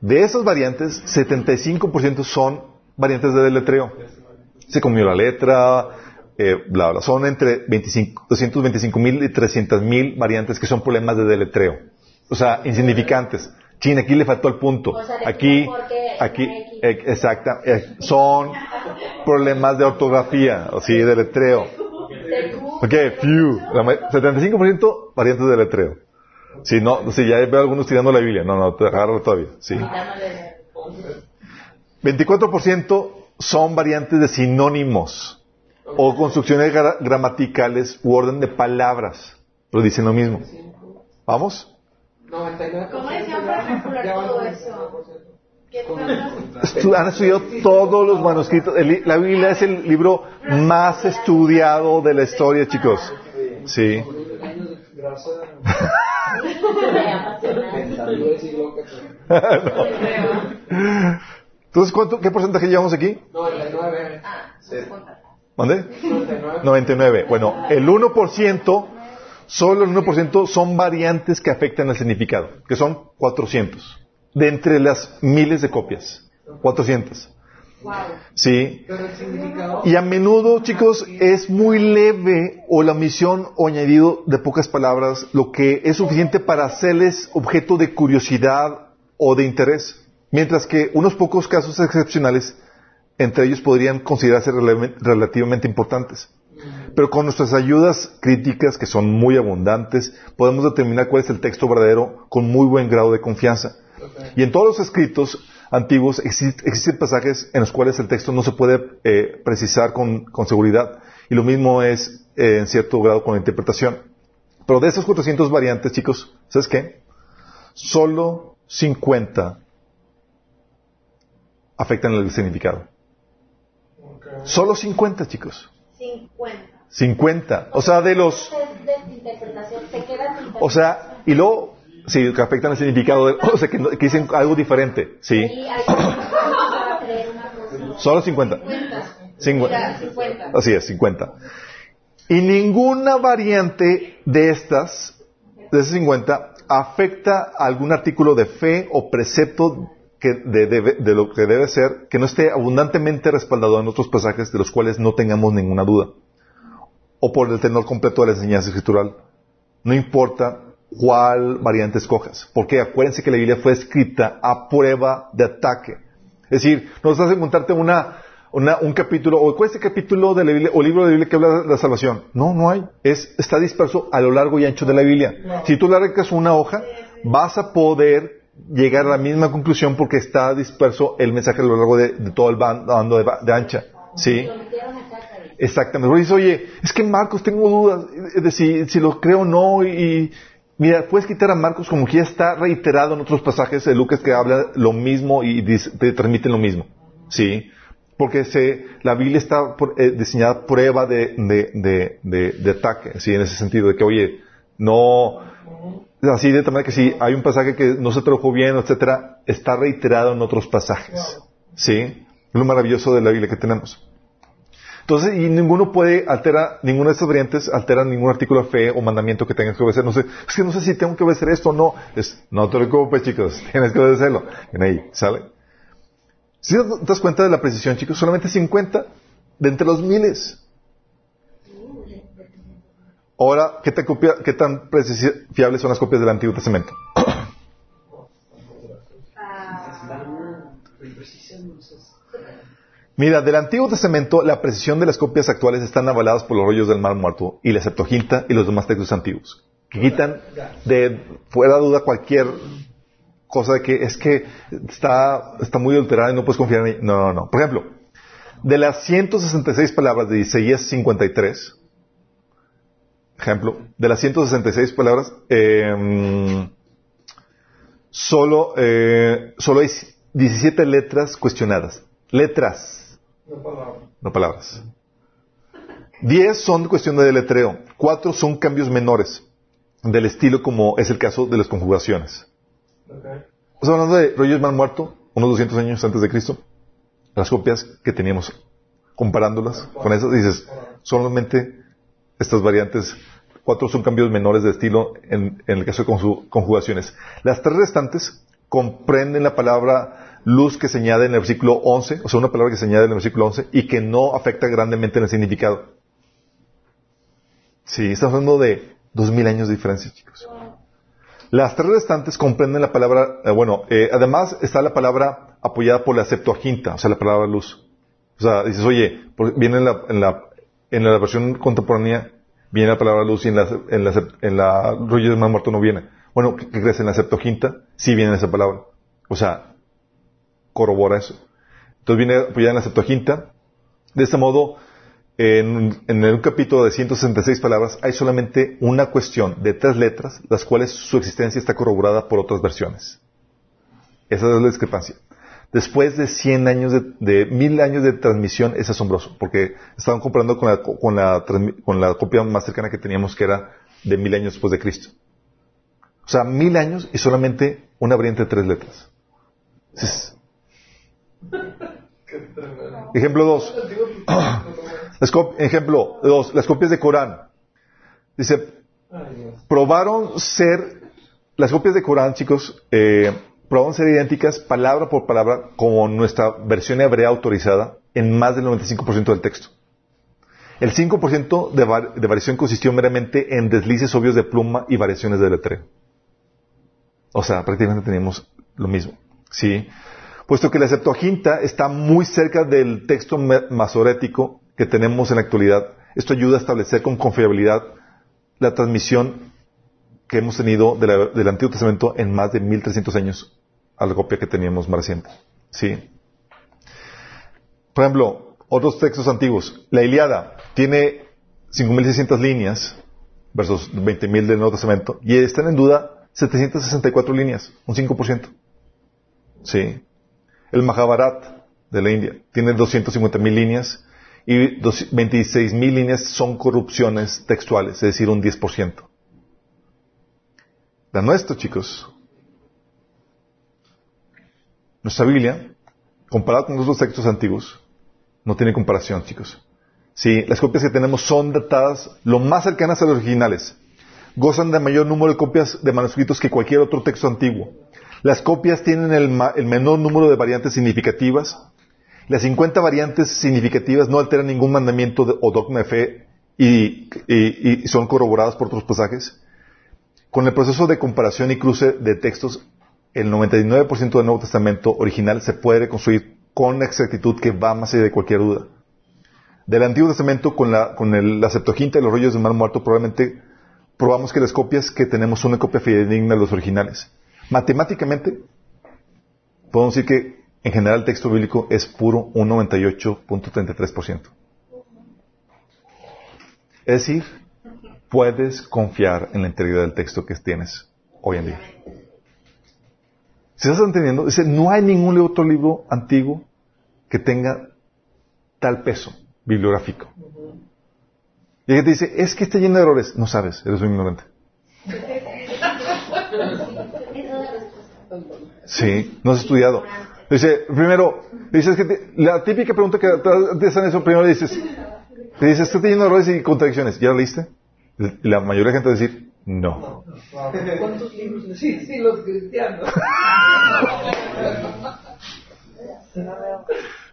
De esas variantes, 75% son variantes de deletreo. Se comió la letra, eh, bla, bla. Son entre 25 225 mil y 300 mil variantes que son problemas de deletreo. O sea, insignificantes. Chin, aquí le faltó el punto. O sea, de Aquí, aquí, eh, exacta, eh, son problemas de ortografía, o sí, de letreo. Ok, few. La ma- 75% variantes de letreo. Si no, si ya veo algunos tirando la Biblia. No, no, te agarro todavía. Sí. 24% son variantes de sinónimos o construcciones gra- gramaticales u orden de palabras. Pero dicen lo mismo. ¿Vamos? 99%. ¿Cómo decían para han estudiado todos los manuscritos. El la Biblia es el libro más estudiado de la historia, chicos. Sí. Entonces, ¿cuánto, ¿qué porcentaje llevamos aquí? 99. ¿Dónde? 99. 99. Bueno, el 1%, solo el 1% son variantes que afectan el significado, que son 400. De entre las miles de copias. 400. wow. Sí. Y a menudo, chicos, es muy leve o la omisión o añadido de pocas palabras, lo que es suficiente para hacerles objeto de curiosidad o de interés. Mientras que unos pocos casos excepcionales, entre ellos podrían considerarse relativamente importantes. Pero con nuestras ayudas críticas, que son muy abundantes, podemos determinar cuál es el texto verdadero con muy buen grado de confianza. Y en todos los escritos antiguos exist- existen pasajes en los cuales el texto no se puede eh, precisar con, con seguridad. Y lo mismo es eh, en cierto grado con la interpretación. Pero de esas 400 variantes, chicos, ¿sabes qué? Solo 50 afectan el significado. Solo 50, chicos. 50. 50. O sea, de los... O sea, y luego, sí, que afectan el significado, de- o sea, que, que dicen algo diferente, sí. Solo 50. 50. Ya, 50. Así es, 50. Y ninguna variante de estas, de esas 50, afecta a algún artículo de fe o precepto que de, debe- de lo que debe ser, que no esté abundantemente respaldado en otros pasajes de los cuales no tengamos ninguna duda. O por el tenor completo de la enseñanza escritural. No importa cuál variante escojas. Porque acuérdense que la Biblia fue escrita a prueba de ataque. Es decir, no vas a encontrarte una, una- un capítulo, o cuál es el capítulo de la Biblia, o libro de la Biblia que habla de la salvación. No, no hay. Es, está disperso a lo largo y ancho de la Biblia. Si tú le arrancas una hoja, vas a poder llegar a la misma conclusión porque está disperso el mensaje a lo largo de, de todo el ban- bando de, ancha. ¿Sí? Exactamente. Porque dice, oye, es que Marcos tengo dudas de si, si lo creo o no. Y, mira, puedes quitar a Marcos como que ya está reiterado en otros pasajes de Lucas que habla lo mismo y te transmiten lo mismo. ¿Sí? Porque se, la Biblia está por- eh, diseñada prueba de, de, de, de, de ataque. ¿Sí? En ese sentido, de que, oye, no, así de tal manera que si hay un pasaje que no se tradujo bien, etcétera, está reiterado en otros pasajes. ¿Sí? Lo maravilloso de la Biblia que tenemos. Entonces, y ninguno puede alterar, ninguna de estas variantes altera ningún artículo de fe o mandamiento que tengas que obedecer. No sé, es que no sé si tengo que obedecer esto o no. Es, no te preocupes, chicos, tienes que obedecerlo. En ahí, ¿sale? Si te das cuenta de la precisión, chicos, solamente 50 de entre los miles. Ahora, ¿qué tan, copia- qué tan fiables son las copias del Antiguo Testamento? Mira, del Antiguo Testamento, la precisión de las copias actuales están avaladas por los rollos del Mar Muerto y la Septuaginta y los demás textos antiguos, que quitan de fuera duda cualquier cosa de que es que está, está muy alterada y no puedes confiar en ella. No, no, no. Por ejemplo, de las 166 palabras de Isaías 53, ejemplo, de las 166 palabras, eh, solo, eh, solo hay 17 letras cuestionadas. Letras, no palabras. 10 son cuestión de deletreo. 4 son cambios menores del estilo como es el caso de las conjugaciones. Estamos hablando de rollos mal muerto, unos 200 años antes de Cristo. Las copias que teníamos, comparándolas con esas, dices, solamente estas variantes, cuatro son cambios menores de estilo en, el caso de conju- conjugaciones. Las tres restantes comprenden la palabra luz que se añade en el versículo 11, o sea, una palabra que se añade en el versículo 11 y que no afecta grandemente en el significado. Sí, estamos hablando de dos mil años de diferencia, chicos. Las tres restantes comprenden la palabra, eh, bueno, eh, además está la palabra apoyada por la Septuaginta, o sea, la palabra luz. O sea, dices, oye, viene en la, en la, en la versión contemporánea, viene la palabra luz y en la, en la, en la rollo muerto no viene. Bueno, ¿qué, crees? En la Septuaginta sí viene esa palabra. O sea, corrobora eso. Entonces viene apoyada en la Septuaginta. De este modo, en, en un capítulo de 166 palabras hay solamente una cuestión de tres letras, las cuales su existencia está corroborada por otras versiones. Esa es la discrepancia. Después de 100 años, de, de mil años de transmisión, es asombroso, porque estaban comparando con la, con, la, con la copia más cercana que teníamos, que era de mil años después de Cristo. O sea, mil años y solamente una variante de tres letras. Es- Ejemplo 2. ejemplo 2. Las copias de Corán. Dice, probaron ser, las copias de Corán, chicos, eh, probaron ser idénticas palabra por palabra con nuestra versión hebrea autorizada en más del 95% del texto. El 5% de, var- de variación consistió meramente en deslices obvios de pluma y variaciones de letreo. O sea, prácticamente teníamos lo mismo. ¿Sí? Puesto que la Septuaginta está muy cerca del texto masorético que tenemos en la actualidad, esto ayuda a establecer con confiabilidad la transmisión que hemos tenido del Antiguo Testamento en más de 1300 años la copia que teníamos más reciente. Sí. Por ejemplo, otros textos antiguos. La Iliada tiene 5.600 líneas versus 20.000 del Nuevo Testamento y están en duda 764 líneas, un 5%. Sí. El Mahabharat de la India tiene 250.000 líneas y 26.000 líneas son corrupciones textuales, es decir, un 10%. La nuestra, chicos, nuestra Biblia, comparada con otros textos antiguos, no tiene comparación, chicos. Sí, las copias que tenemos son datadas lo más cercanas a las originales. Gozan de mayor número de copias de manuscritos que cualquier otro texto antiguo. Las copias tienen el, menor número de variantes significativas. Las 50 variantes significativas no alteran ningún mandamiento o dogma de fe y, y son corroboradas por otros pasajes. Con el proceso de comparación y cruce de textos, el 99% del Nuevo Testamento original se puede reconstruir con exactitud que va más allá de cualquier duda. Del Antiguo Testamento con la, con la Septuaginta y los rollos de Mar Muerto probablemente probamos que las copias que tenemos son una copia fidedigna de los originales. Matemáticamente, podemos decir que en general el texto bíblico es puro un 98.33%. Es decir, puedes confiar en la integridad del texto que tienes hoy en día. Si estás entendiendo, dice, no hay ningún otro libro antiguo que tenga tal peso bibliográfico. Y alguien te dice, es que está lleno de errores. No sabes, eres un ignorante. Sí, no has estudiado. Dice, primero, dices que la típica pregunta que te hacen eso, primero dices, te dices, está lleno de errores y contradicciones. ¿Ya lo leíste? La mayoría de gente va a decir, no. ¿Cuántos libros? Sí, sí, los cristianos.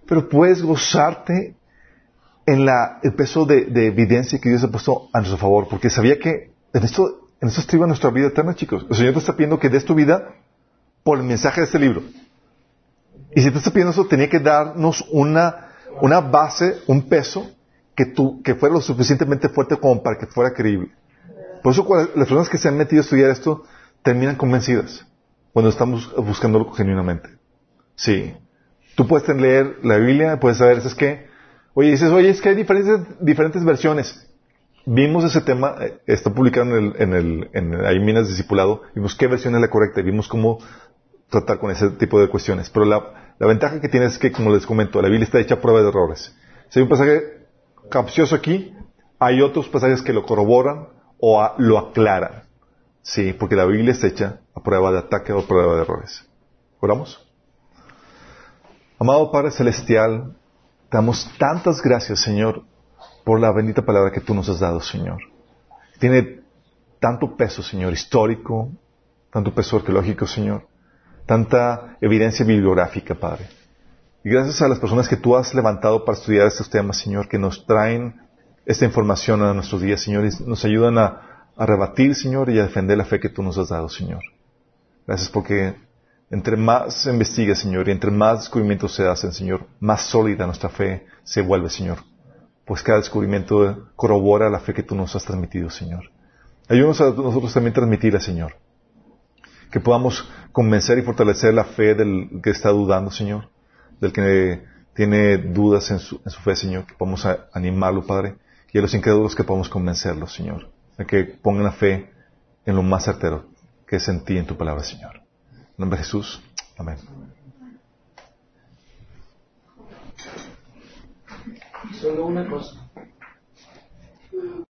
Pero puedes gozarte en la, el peso de, evidencia que Dios ha puesto a nuestro favor, porque sabía que en esto, en esto estriba nuestra vida eterna, chicos. El Señor te está pidiendo que des tu vida por el mensaje de este libro. Y si te está pidiendo eso, tenía que darnos una, una base, un peso que, tú, que fuera lo suficientemente fuerte como para que fuera creíble. Por eso las personas que se han metido a estudiar esto terminan convencidas cuando estamos buscándolo genuinamente. Sí. Tú puedes leer la Biblia, puedes saber, oye, dices, oye, es que hay diferentes, diferentes versiones. Vimos ese tema, eh, está publicado en el, en el, en hay Minas Discipulado, vimos qué versión es la correcta y vimos cómo tratar con ese tipo de cuestiones. Pero la, la ventaja que tiene es que, como les comento, la Biblia está hecha a prueba de errores. Si hay un pasaje capcioso aquí, hay otros pasajes que lo corroboran, o lo aclaran. Sí, porque la Biblia está hecha a prueba de ataque o a prueba de errores. ¿Oramos? Amado Padre Celestial, te damos tantas gracias, Señor, por la bendita palabra que tú nos has dado, Señor. Tiene tanto peso, Señor, histórico, tanto peso arqueológico, Señor, tanta evidencia bibliográfica, Padre. Y gracias a las personas que tú has levantado para estudiar estos temas, Señor, que nos traen esta información a nuestros días, Señor, y nos ayudan a, rebatir, Señor, y a defender la fe que tú nos has dado, Señor. Gracias porque entre más se investiga, Señor, y entre más descubrimientos se hacen, Señor, más sólida nuestra fe se vuelve, Señor. Pues cada descubrimiento corrobora la fe que tú nos has transmitido, Señor. Ayúdanos a nosotros también transmitirla, Señor. Que podamos convencer y fortalecer la fe del que está dudando, Señor. Del que tiene dudas en su, en su fe, Señor. Que podamos animarlo, Padre y a los incrédulos que podamos convencerlos, Señor, de que pongan la fe en lo más certero, que es en ti, en tu palabra, Señor. En nombre de Jesús. Amén. Solo una cosa.